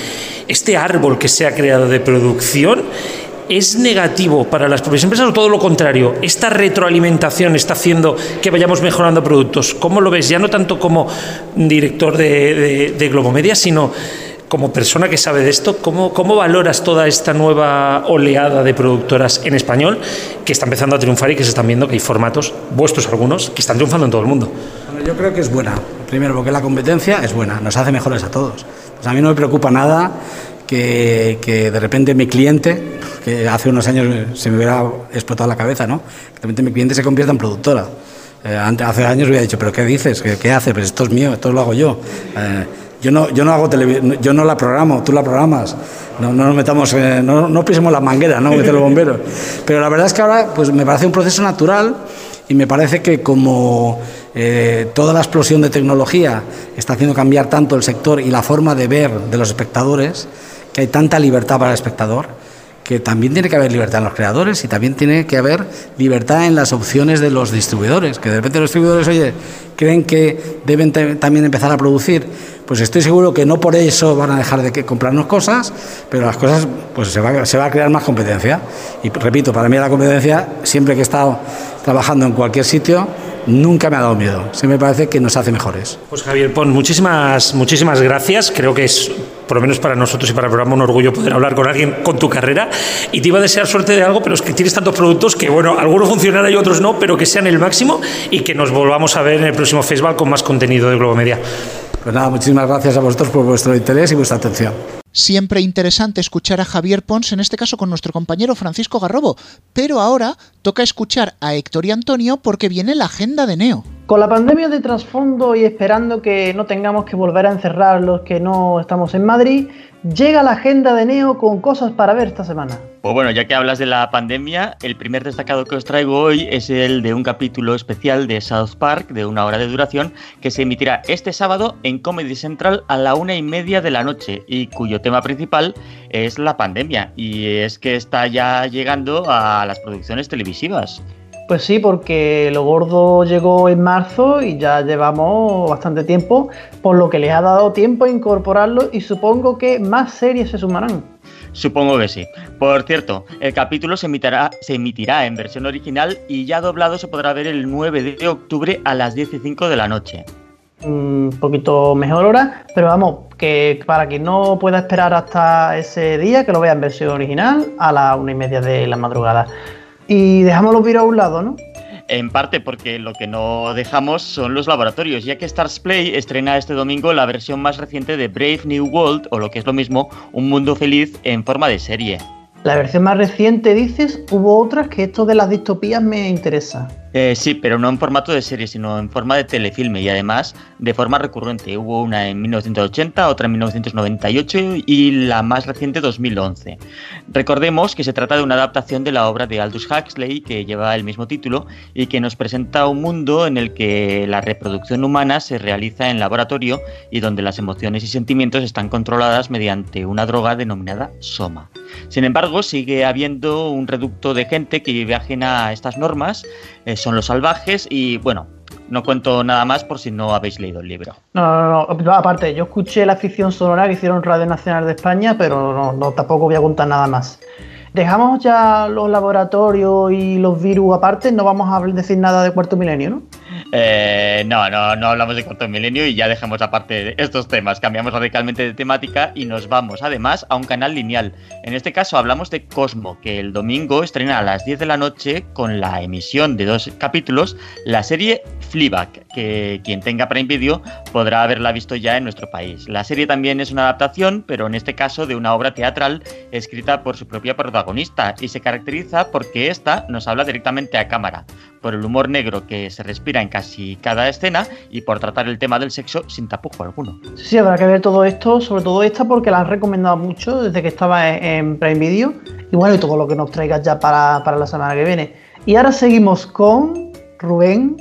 Este árbol que se ha creado de producción ¿Es negativo para las propias empresas o todo lo contrario? ¿Esta retroalimentación está haciendo que vayamos mejorando productos? ¿Cómo lo ves? Ya no tanto como director de, de, de Globomedia, sino como persona que sabe de esto, ¿cómo, ¿cómo valoras toda esta nueva oleada de productoras en español que está empezando a triunfar y que se están viendo que hay formatos, vuestros algunos, que están triunfando en todo el mundo? Yo creo que es buena. Primero, porque la competencia es buena, nos hace mejores a todos. Pues a mí no me preocupa nada que, que, de repente mi cliente, que hace unos años se me hubiera explotado la cabeza, ¿no? De repente mi cliente se convierta en productora. Eh, hace años hubiera dicho, ¿pero qué dices? ¿Qué, qué haces? Pues esto es mío, esto lo hago yo. Eh, yo no, yo no hago televisión, yo no la programo, tú la programas. No, no nos metamos, no, no pisemos las mangueras, no meter los bomberos. Pero la verdad es que ahora pues me parece un proceso natural y me parece que como eh, toda la explosión de tecnología está haciendo cambiar tanto el sector y la forma de ver de los espectadores, que hay tanta libertad para el espectador, que también tiene que haber libertad en los creadores y también tiene que haber libertad en las opciones de los distribuidores, que de repente los distribuidores, oye, creen que deben también empezar a producir, pues estoy seguro que no por eso van a dejar de comprarnos cosas, pero las cosas, pues se va, se va a crear más competencia. Y repito, para mí la competencia, siempre que he estado trabajando en cualquier sitio, nunca me ha dado miedo. Se me parece que nos hace mejores. Pues Javier Pon, muchísimas, muchísimas gracias. Creo que es, por lo menos para nosotros y para el programa, un orgullo poder hablar con alguien con tu carrera. Y te iba a desear suerte de algo, pero es que tienes tantos productos que, bueno, algunos funcionarán y otros no, pero que sean el máximo y que nos volvamos a ver en el próximo festival con más contenido de Globo Media. Pues nada, muchísimas gracias a vosotros por vuestro interés y vuestra atención. Siempre interesante escuchar a Javier Pons, en este caso con nuestro compañero Francisco Garrobo, pero ahora toca escuchar a Héctor y Antonio porque viene la agenda de Neo. Con la pandemia de trasfondo y esperando que no tengamos que volver a encerrar los que no estamos en Madrid, llega la agenda de Neo con cosas para ver esta semana. Pues bueno, ya que hablas de la pandemia, el primer destacado que os traigo hoy es el de un capítulo especial de South Park de una hora de duración que se emitirá este sábado en Comedy Central a la una y media de la noche y cuyo tema principal es la pandemia y es que está ya llegando a las producciones televisivas. Pues sí, porque lo gordo llegó en marzo y ya llevamos bastante tiempo, por lo que les ha dado tiempo a incorporarlo y supongo que más series se sumarán. Supongo que sí. Por cierto, el capítulo se emitirá, se emitirá en versión original y ya doblado se podrá ver el 9 de octubre a las 15 de la noche. Un poquito mejor hora, pero vamos, que para quien no pueda esperar hasta ese día, que lo vea en versión original a las una y media de la madrugada. Y dejamos los virus a un lado, ¿no? En parte porque lo que no dejamos son los laboratorios, ya que Stars Play estrena este domingo la versión más reciente de Brave New World, o lo que es lo mismo, Un Mundo Feliz en forma de serie. La versión más reciente, dices, hubo otras que esto de las distopías me interesa. Eh, sí, pero no en formato de serie, sino en forma de telefilme y además de forma recurrente. Hubo una en 1980, otra en 1998 y la más reciente 2011. Recordemos que se trata de una adaptación de la obra de Aldous Huxley que lleva el mismo título y que nos presenta un mundo en el que la reproducción humana se realiza en laboratorio y donde las emociones y sentimientos están controladas mediante una droga denominada soma. Sin embargo, sigue habiendo un reducto de gente que vive ajena a estas normas eh, son los salvajes y bueno, no cuento nada más por si no habéis leído el libro. No, no, no, aparte, yo escuché la ficción sonora que hicieron Radio Nacional de España, pero no, no, tampoco voy a contar nada más. Dejamos ya los laboratorios y los virus aparte, no vamos a decir nada de cuarto milenio, ¿no? Eh, no, no, no hablamos de cuarto milenio y ya dejamos aparte estos temas. Cambiamos radicalmente de temática y nos vamos además a un canal lineal. En este caso hablamos de Cosmo, que el domingo estrena a las 10 de la noche con la emisión de dos capítulos la serie Fleabag, que quien tenga Prime Video podrá haberla visto ya en nuestro país. La serie también es una adaptación, pero en este caso de una obra teatral escrita por su propia protagonista y se caracteriza porque esta nos habla directamente a cámara, por el humor negro que se respira en casi cada escena y por tratar el tema del sexo sin tapujo alguno. Sí, habrá que ver todo esto, sobre todo esta porque la han recomendado mucho desde que estaba en Prime Video y bueno, y todo lo que nos traigas ya para, para la semana que viene. Y ahora seguimos con Rubén.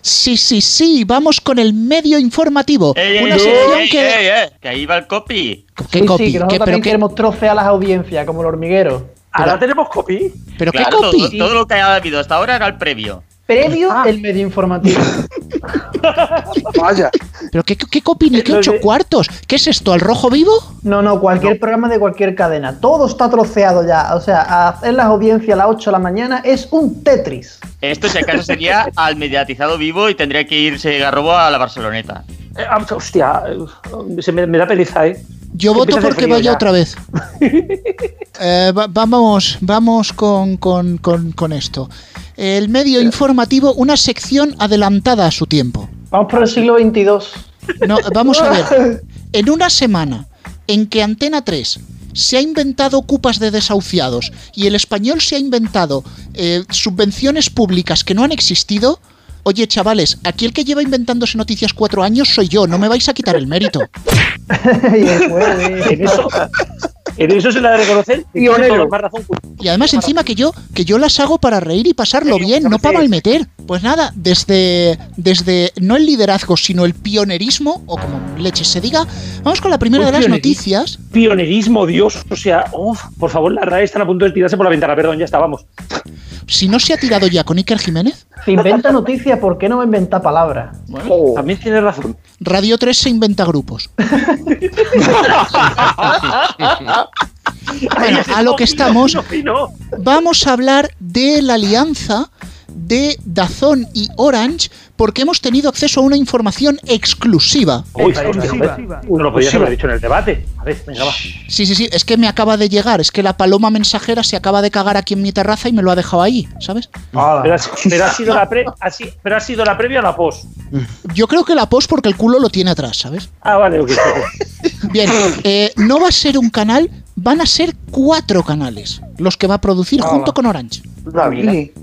Sí, sí, sí, vamos con el medio informativo. ¡Ey, una ey, sección ey, que... ey, ey! Que ahí va el copy. ¿Qué sí, copy? sí, que nosotros ¿Qué- pero también qué- queremos trofear a las audiencias, como el hormiguero. Ahora tenemos copy. ¿Pero qué Claro, copy? todo lo que ha habido hasta ahora era el previo. Previo Ah. el medio informativo. Vaya. ¿Pero qué, qué copy ni qué ocho de- cuartos? ¿Qué es esto, al rojo vivo? No, no, cualquier programa de cualquier cadena. Todo está troceado ya. O sea, hacer las audiencias a las 8 de la mañana es un Tetris. Esto, si acaso, sería al mediatizado vivo y tendría que irse Garrobo a la Barceloneta. Eh, ah, hostia, eh, se me, me da pereza, ¿eh? Yo voto porque vaya ya. otra vez. Eh, va- vamos vamos con, con- con- con esto. El medio informativo, una sección adelantada a su tiempo. Vamos por el siglo XXII. No, vamos a ver. En una semana en que Antena 3 se ha inventado cupas de desahuciados y el español se ha inventado eh, subvenciones públicas que no han existido, oye chavales, aquí el que lleva inventándose noticias cuatro años soy yo, no me vais a quitar el mérito. Y después, eh, En eso, en eso se la de reconocer. y Pionero. tiene toda más razón. Y además encima que yo, que yo las hago para reír y pasarlo bien, no para malmeter. Pues nada, desde, desde no el liderazgo, sino el pionerismo, o como leches se diga, vamos con la primera de las noticias. Pionerismo, Dios. O sea, uf, por favor, la RAE están a punto de tirarse por la ventana. Perdón, ya está, vamos. Si no se ha tirado ya con Iker Jiménez, se inventa noticias, ¿por qué no me inventa palabras? También tienes razón. Radio 3 se inventa grupos. Bueno, a lo que estamos, vamos a hablar de la alianza de Dazón y Orange porque hemos tenido acceso a una información exclusiva. Uy, no lo podías haber dicho en el debate. A ver, venga, va. Sí, sí, sí, es que me acaba de llegar, es que la paloma mensajera se acaba de cagar aquí en mi terraza y me lo ha dejado ahí, ¿sabes? Pero, ha, pero ha sido la pre, ha si- pero ha sido la previa o la post. Yo creo que la post porque el culo lo tiene atrás, ¿sabes? Ah, vale, ok. Bien, eh, no va a ser un canal, van a ser cuatro canales los que va a producir junto con Orange.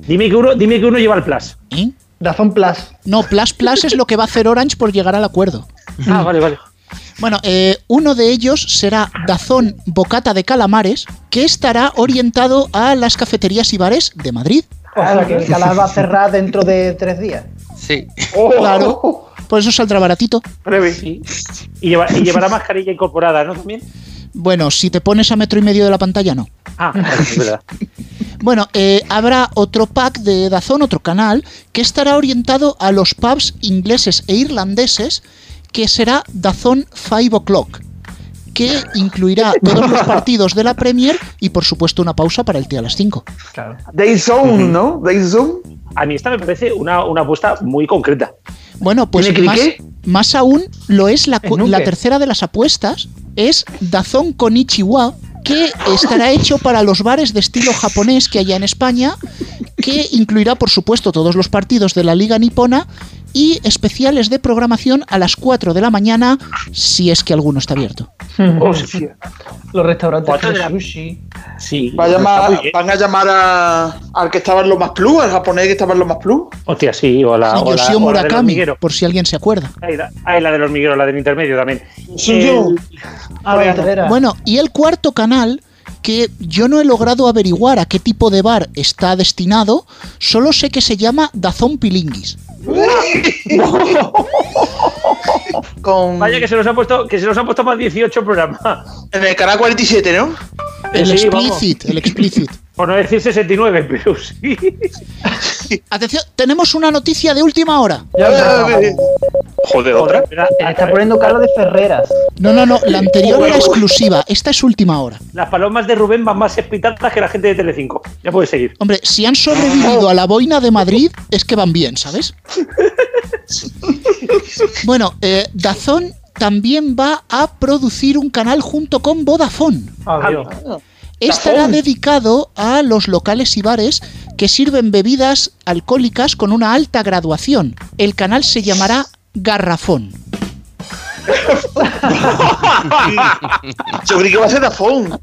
Dime que uno, dime que uno lleva el plus. ¿Eh? Dazón Plus. No, Plus Plus es lo que va a hacer Orange por llegar al acuerdo. Ah, vale, vale. Bueno, eh, uno de ellos será Dazón Bocata de Calamares, que estará orientado a las cafeterías y bares de Madrid. O sea, que el canal va a cerrar dentro de tres días. Sí. Claro. Por eso saldrá baratito. Sí. Y, lleva- y llevará mascarilla incorporada, ¿no? También. Bueno, si te pones a metro y medio de la pantalla, no. Ah, es verdad. Bueno, eh, habrá otro pack de Dazón, otro canal, que estará orientado a los pubs ingleses e irlandeses, que será Dazón 5 O'Clock, que incluirá todos los partidos de la Premier y, por supuesto, una pausa para el té a las 5. Claro. Day Zone, ¿no? Day Zone. A mí esta me parece una, una apuesta muy concreta. Bueno, pues ¿Tiene más, aún lo es la, cu- ¿Es la tercera de las apuestas, es Dazón Konichiwa, que estará hecho para los bares de estilo japonés que haya en España, que incluirá, por supuesto, todos los partidos de la Liga Nipona y especiales de programación a las 4 de la mañana, si es que alguno está abierto. Hostia. Los restaurantes de de la- sushi. Sí. Va a llamar- van a llamar a- al que estaba en los más plus, al japonés que estaba en los más plus. Hostia, sí, o la, Y o la, Yoshio o la del Murakami, por si alguien se acuerda. Ahí la, ahí la del hormiguero, la del intermedio también. Soy yo. El- Ah. Bueno, y el cuarto canal, que yo no he logrado averiguar a qué tipo de bar está destinado, solo sé que se llama Dazón Pilinguis. Con... Vaya que se nos ha puesto, que se nos han puesto más 18 programas. En el canal 47, ¿no? El Sí, vamos. explicit, el explicit. Por no decir 69, pero sí. Atención, tenemos una noticia de última hora. Eh, Joder, Joder, otra. está poniendo Carlos de Ferreras. No, no, no, la anterior era exclusiva, esta es última hora. Las palomas de Rubén van más espitadas que la gente de Telecinco. Ya puedes seguir. Hombre, si han sobrevivido a la boina de Madrid, es que van bien, ¿sabes? Bueno, eh, Dazón también va a producir un canal junto con Vodafone. Adiós. Estará dedicado a los locales y bares que sirven bebidas alcohólicas con una alta graduación. El canal se llamará Garrafón. Yo creí que iba a ser Dazón.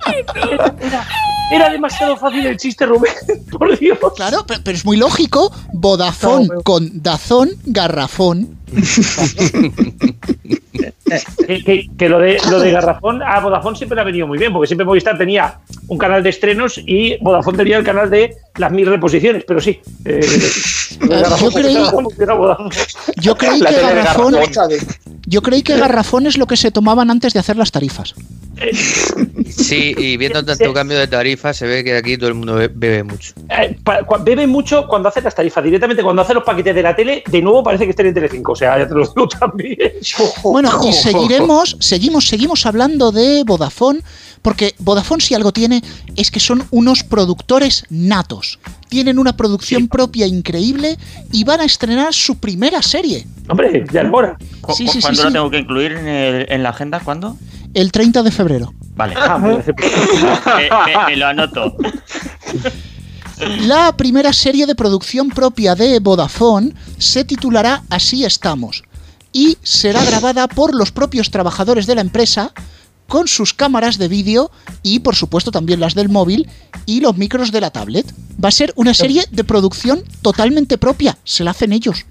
Era demasiado fácil el chiste, Rubén. Por Dios. Claro, pero, pero es muy lógico. Vodafone pero- con Dazón, Garrafón. Que, que- que lo, de, lo de Garrafón a Vodafone siempre le ha venido muy bien, porque siempre Movistar tenía un canal de estrenos y Vodafone tenía el canal de las mil reposiciones, pero sí. eh, yo creí-. Yo que Garrafón. yo creí que Garrafón es lo que se tomaban antes de hacer las tarifas. Sí, y viendo tanto cambio de tarifa, se ve que aquí todo el mundo be- bebe mucho. Eh, pa- bebe mucho cuando hace las tarifas. Directamente cuando hace los paquetes de la tele, de nuevo parece que esté en Telecinco. O sea, ya te lo digo también. Bueno, y seguiremos, seguimos, seguimos hablando de Vodafone, porque Vodafone si algo tiene es que son unos productores natos. Tienen una producción propia increíble y van a estrenar su primera serie. Hombre, ya era hora. Sí, sí, sí, ¿Cuándo lo tengo que incluir en, el- en la agenda? ¿Cuándo? El 30 de febrero. Vale. Ah, me lo anoto. La primera serie de producción propia de Vodafone se titulará Así estamos y será grabada por los propios trabajadores de la empresa con sus cámaras de vídeo y por supuesto también las del móvil y los micros de la tablet. Va a ser una serie de producción totalmente propia, se la hacen ellos.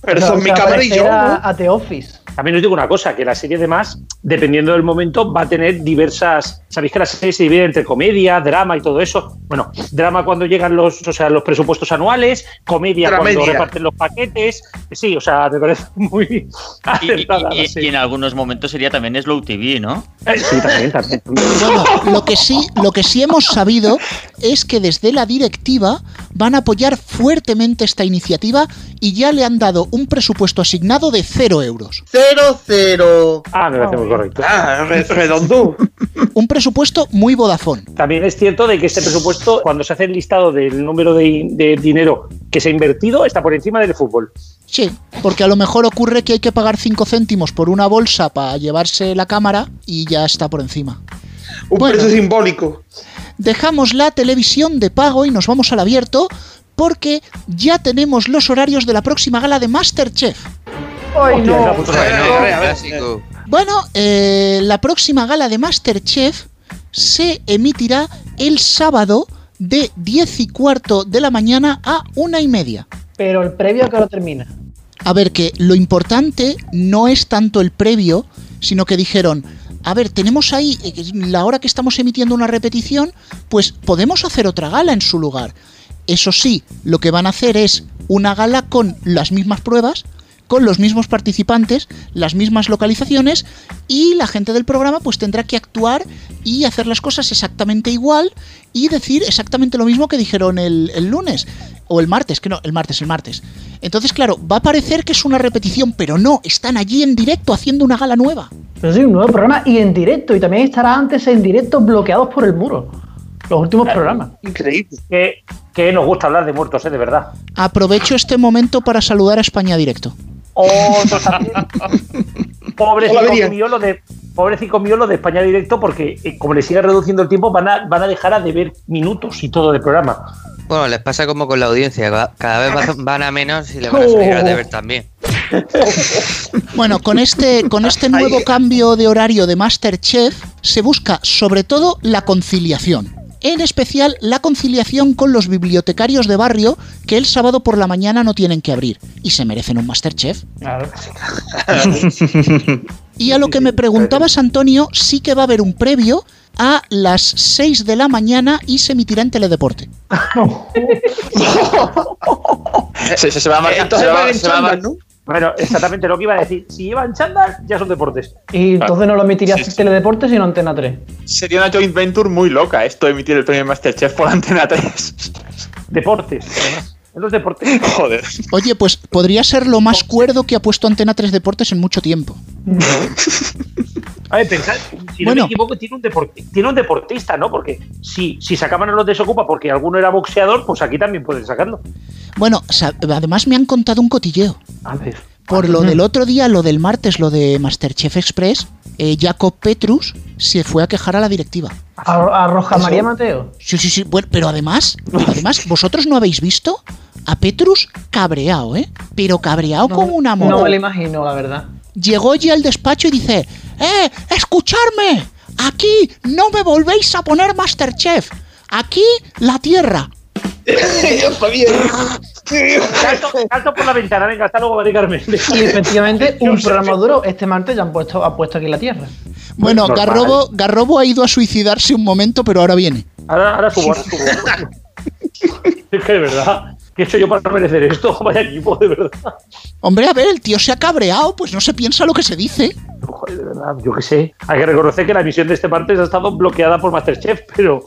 Pero son mi cámara y yo. a The Office. También os digo una cosa, que la serie además, dependiendo del momento, va a tener diversas. Sabéis que la serie se divide entre comedia, drama y todo eso. Bueno, drama cuando llegan los, o sea, los presupuestos anuales, comedia Dramedia. cuando reparten los paquetes. Sí, o sea, me parece muy Y, y- acertada y- en algunos momentos sería también Slow TV, ¿no? Eh, Sí, también, también. Bueno, lo que sí, lo que sí hemos sabido es que desde la directiva van a apoyar fuertemente esta iniciativa y ya le han dado un presupuesto asignado de cero euros. Cero, cero. Ah, me parece muy correcto. Ah, redondo. Un presupuesto muy Vodafone. También es cierto de que este presupuesto, cuando se hace el listado del número de, de dinero que se ha invertido, está por encima del fútbol. Sí, porque a lo mejor ocurre que hay que pagar 5 céntimos por una bolsa para llevarse la cámara y ya está por encima. Un Bueno. precio simbólico. Dejamos la televisión de pago y nos vamos al abierto porque ya tenemos los horarios de la próxima gala de Masterchef. Clásico. Bueno, eh, la próxima gala de Masterchef se emitirá el sábado de 10 y cuarto de la mañana a una y media. Pero el previo que lo termina. A ver, que lo importante no es tanto el previo, sino que dijeron, a ver, tenemos ahí eh, la hora que estamos emitiendo una repetición, pues podemos hacer otra gala en su lugar. Eso sí, lo que van a hacer es una gala con las mismas pruebas, con los mismos participantes, las mismas localizaciones y la gente del programa pues tendrá que actuar y hacer las cosas exactamente igual y decir exactamente lo mismo que dijeron el, el lunes o el martes, que no, el martes, el martes. Entonces, claro, va a parecer que es una repetición, pero no, están allí en directo haciendo una gala nueva. Pero sí, un nuevo programa y en directo. Y también estará antes en directo bloqueados por el muro. Los últimos programas. Increíble. Que, que nos gusta hablar de muertos, ¿eh? De verdad. Aprovecho este momento para saludar a España Directo. Otros también. Hola, Pobrecito mío, lo de, pobrecito mío lo de España Directo, porque eh, como le sigue reduciendo el tiempo, van a, van a dejar a deber minutos y todo del programa. Bueno, les pasa como con la audiencia, ca- cada vez va- van a menos y le van a salir a deber también. Bueno, con este, con este nuevo cambio de horario de Masterchef se busca sobre todo la conciliación. En especial la conciliación con los bibliotecarios de barrio que el sábado por la mañana no tienen que abrir y se merecen un Masterchef. Claro. Y a lo que me preguntabas, Antonio, sí que va a haber un previo a las 6 de la mañana y se emitirá en Teledeporte. Se, se- se va a marcar. Se va- va ¿no? Bueno, exactamente lo que iba a decir. Si llevan chándal, ya son deportes. Y entonces no lo emitirás Sí, sí. en Teledeporte, sino Antena 3. Sería una joint venture muy loca esto de emitir el premio Masterchef por Antena 3. Deportes, además. En los deportes. Joder. Oye, pues podría ser lo más cuerdo que ha puesto Antena 3 Deportes en mucho tiempo. A ver, pensad, si Bueno. no me equivoco, tiene un, deporti- tiene un deportista, ¿no? Porque si, si sacaban a los desocupa porque alguno era boxeador, pues aquí también pueden sacarlo. Bueno, además me han contado un cotilleo. A ver. Por lo del otro día, lo del martes, lo de Masterchef Express, eh, Jacob Petrus se fue a quejar a la directiva. A, a Roja María Mateo. Sí, sí, sí. Bueno, pero además, pero además, ¿vosotros no habéis visto a Petrus cabreado, eh? Pero cabreado como una moto. No me lo imagino, la verdad. Llegó allí al despacho y dice, ¡Eh, escucharme! Aquí no me volvéis a poner Masterchef. Aquí la tierra. Yo también. Salto, salto por la ventana, venga, hasta luego, María Carmen. Y efectivamente, un programa duro. Este martes ya han puesto, ha puesto aquí la tierra. Bueno, normal. Garrobo, Garrobo ha ido a suicidarse un momento, pero ahora viene. Ahora, ahora subo, ahora subo. es que de verdad, ¿qué he hecho yo para merecer esto? Vaya equipo, de verdad. Hombre, a ver, el tío se ha cabreado, pues no se piensa lo que se dice. Joder, de verdad, yo qué sé. Hay que reconocer que la emisión de este martes ha estado bloqueada por Masterchef, pero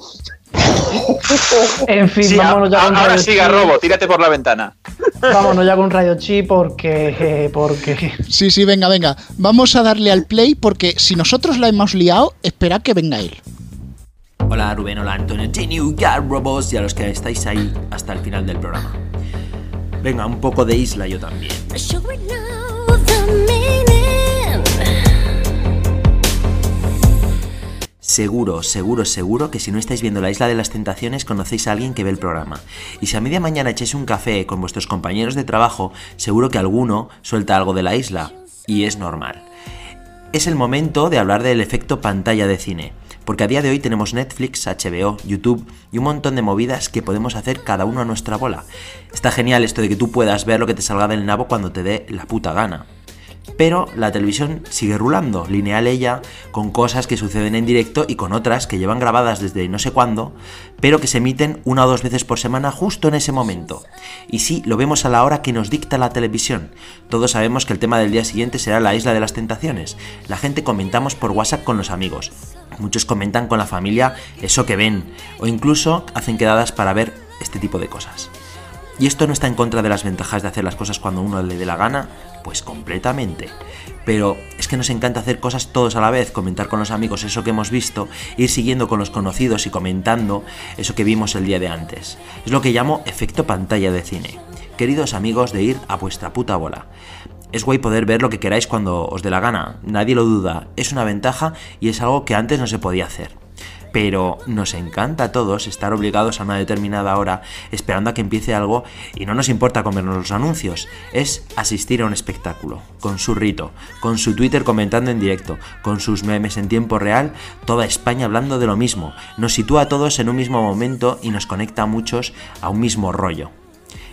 En fin, Sí, vámonos ya a- con ahora Chi. Garrobo, tírate por la ventana. Vámonos ya con Radio Chi porque. porque. Sí, sí, venga, venga. Vamos a darle al play porque si nosotros la hemos liado, espera que venga él. Hola Rubén, hola Antonio, Geniu, ya Robos y a los que estáis ahí hasta el final del programa. Venga, un poco de isla yo también. seguro, seguro, seguro que si no estáis viendo la Isla de las Tentaciones conocéis a alguien que ve el programa. Y si a media mañana echáis un café con vuestros compañeros de trabajo, seguro que alguno suelta algo de la isla. Y es normal. Es el momento de hablar del efecto pantalla de cine. Porque a día de hoy tenemos Netflix, HBO, YouTube y un montón de movidas que podemos hacer cada uno a nuestra bola. Está genial esto de que tú puedas ver lo que te salga del nabo cuando te dé la puta gana. Pero la televisión sigue rulando, lineal ella, con cosas que suceden en directo y con otras que llevan grabadas desde no sé cuándo, pero que se emiten una o dos veces por semana justo en ese momento. Y sí, lo vemos a la hora que nos dicta la televisión. Todos sabemos que el tema del día siguiente será la isla de las tentaciones. La gente comentamos por WhatsApp con los amigos. Muchos comentan con la familia eso que ven, o incluso hacen quedadas para ver este tipo de cosas. ¿Y esto no está en contra de las ventajas de hacer las cosas cuando uno le dé la gana? Pues completamente. Pero es que nos encanta hacer cosas todos a la vez, comentar con los amigos eso que hemos visto, ir siguiendo con los conocidos y comentando eso que vimos el día de antes. Es lo que llamo efecto pantalla de cine. Queridos amigos de ir a vuestra puta bola. Es guay poder ver lo que queráis cuando os dé la gana, nadie lo duda, es una ventaja y es algo que antes no se podía hacer pero nos encanta a todos estar obligados a una determinada hora esperando a que empiece algo y no nos importa comernos los anuncios, es asistir a un espectáculo, con su rito, con su Twitter comentando en directo, con sus memes en tiempo real, toda España hablando de lo mismo, nos sitúa a todos en un mismo momento y nos conecta a muchos a un mismo rollo.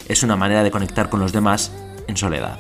Es una manera de conectar con los demás en soledad.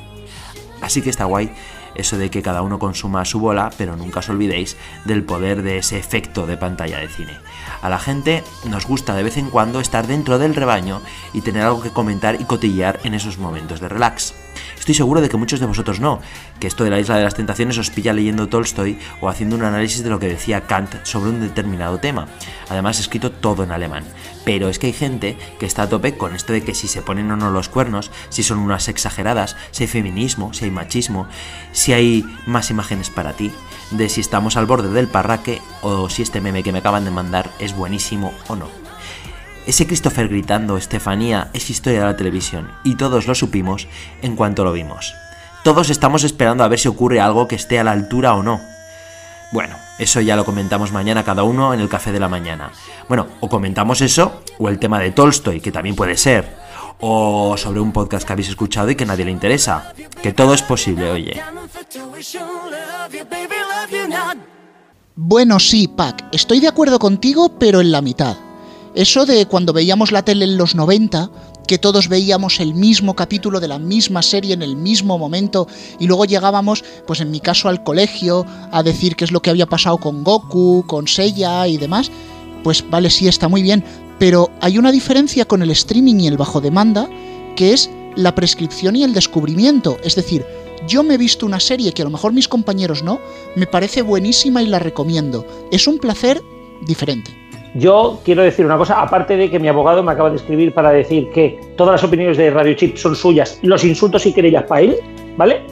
Así que está guay eso de que cada uno consuma su bola, pero nunca os olvidéis del poder de ese efecto de pantalla de cine. A la gente nos gusta de vez en cuando estar dentro del rebaño y tener algo que comentar y cotillear en esos momentos de relax. Estoy seguro de que muchos de vosotros no, que esto de la isla de las tentaciones os pilla leyendo Tolstoy o haciendo un análisis de lo que decía Kant sobre un determinado tema. Además, escrito todo en alemán. Pero es que hay gente que está a tope con esto de que si se ponen o no los cuernos, si son unas exageradas, si hay feminismo, si hay machismo, si hay más imágenes para ti, de si estamos al borde del parraque o si este meme que me acaban de mandar es buenísimo o no. Ese Christopher gritando Estefanía es historia de la televisión y todos lo supimos en cuanto lo vimos. Todos estamos esperando a ver si ocurre algo que esté a la altura o no. Bueno, eso ya lo comentamos mañana cada uno en el café de la mañana. Bueno, o comentamos eso o el tema de Tolstoy, que también puede ser. O sobre un podcast que habéis escuchado y que nadie le interesa. Que todo es posible, oye. Bueno, sí, Pac, estoy de acuerdo contigo, pero en la mitad. Eso de cuando veíamos la tele en los 90, que todos veíamos el mismo capítulo de la misma serie en el mismo momento y luego llegábamos, pues en mi caso al colegio, a decir qué es lo que había pasado con Goku, con Seiya y demás, pues vale, sí está muy bien, pero hay una diferencia con el streaming y el bajo demanda, que es la prescripción y el descubrimiento, es decir, yo me he visto una serie que a lo mejor mis compañeros no, me parece buenísima y la recomiendo. Es un placer diferente. Yo quiero decir una cosa, aparte de que mi abogado me acaba de escribir para decir que todas las opiniones de Radio Chip son suyas, los insultos y querellas para él, ¿vale?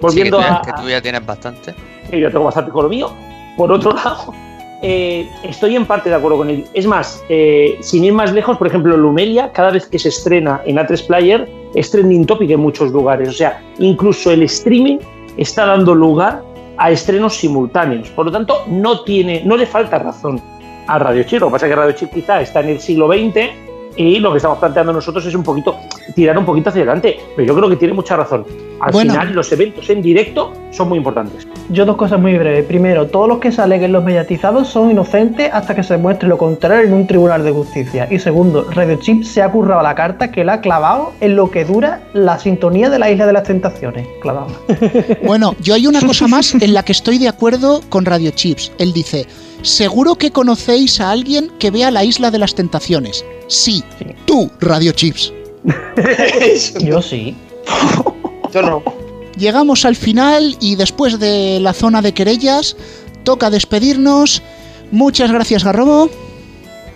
Volviendo a. Que tú ya tienes bastante. Y yo tengo bastante con lo mío. Por otro lado, eh, estoy en parte de acuerdo con él. Es más, eh, sin ir más lejos, por ejemplo, Lumelia, cada vez que se estrena en A3 Player, es trending topic en muchos lugares. O sea, incluso el streaming está dando lugar a estrenos simultáneos. Por lo tanto, no tiene, no le falta razón a Radio Chip. Lo que pasa es que Radio Chip quizá está en el siglo XX y lo que estamos planteando nosotros es un poquito tirar un poquito hacia adelante. Pero yo creo que tiene mucha razón. Al final, los eventos en directo son muy importantes. Yo dos cosas muy breves. Primero, todos los que salen en los mediatizados son inocentes hasta que se muestre lo contrario en un tribunal de justicia. Y segundo, Radio Chip se ha currado la carta que la ha clavado en lo que dura la sintonía de la Isla de las Tentaciones. Clavado. Bueno, yo hay una cosa más en la que estoy de acuerdo con Radio Chips. Él dice, seguro que conocéis a alguien que vea la Isla de las Tentaciones. Sí, tú, Radio Chips. Yo sí. Yo no. Llegamos al final y después de la zona de querellas, toca despedirnos. Muchas gracias, Garrobo.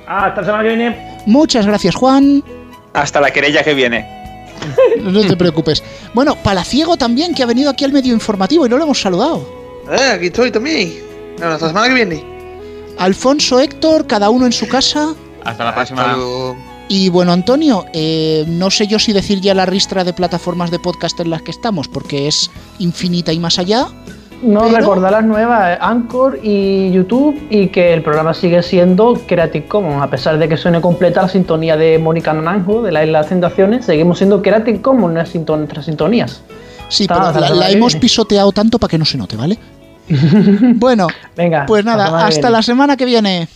Hasta la semana que viene. Muchas gracias, Juan. Hasta la querella que viene. No te preocupes. Bueno, Palaciego también, que ha venido aquí al medio informativo y no lo hemos saludado. Eh, aquí estoy también. Bueno, hasta la semana que viene. Alfonso, Héctor, cada uno en su casa. Hasta la próxima. Y bueno, Antonio, eh, no sé yo si decir ya la ristra de plataformas de podcast en las que estamos, porque es infinita y más allá. No, Pero- recordar las nuevas, Anchor y YouTube, y que el programa sigue siendo Creative Commons. A pesar de que suene completa la sintonía de Mónica Naranjo, de la Isla de Tentaciones, seguimos siendo Creative Commons nuestras sinton- nuestras sintonías. Sí, Está pero la, la la semana que hemos pisoteado tanto para que no se note, ¿vale? bueno, Venga, pues hasta la nada, hasta la semana que viene.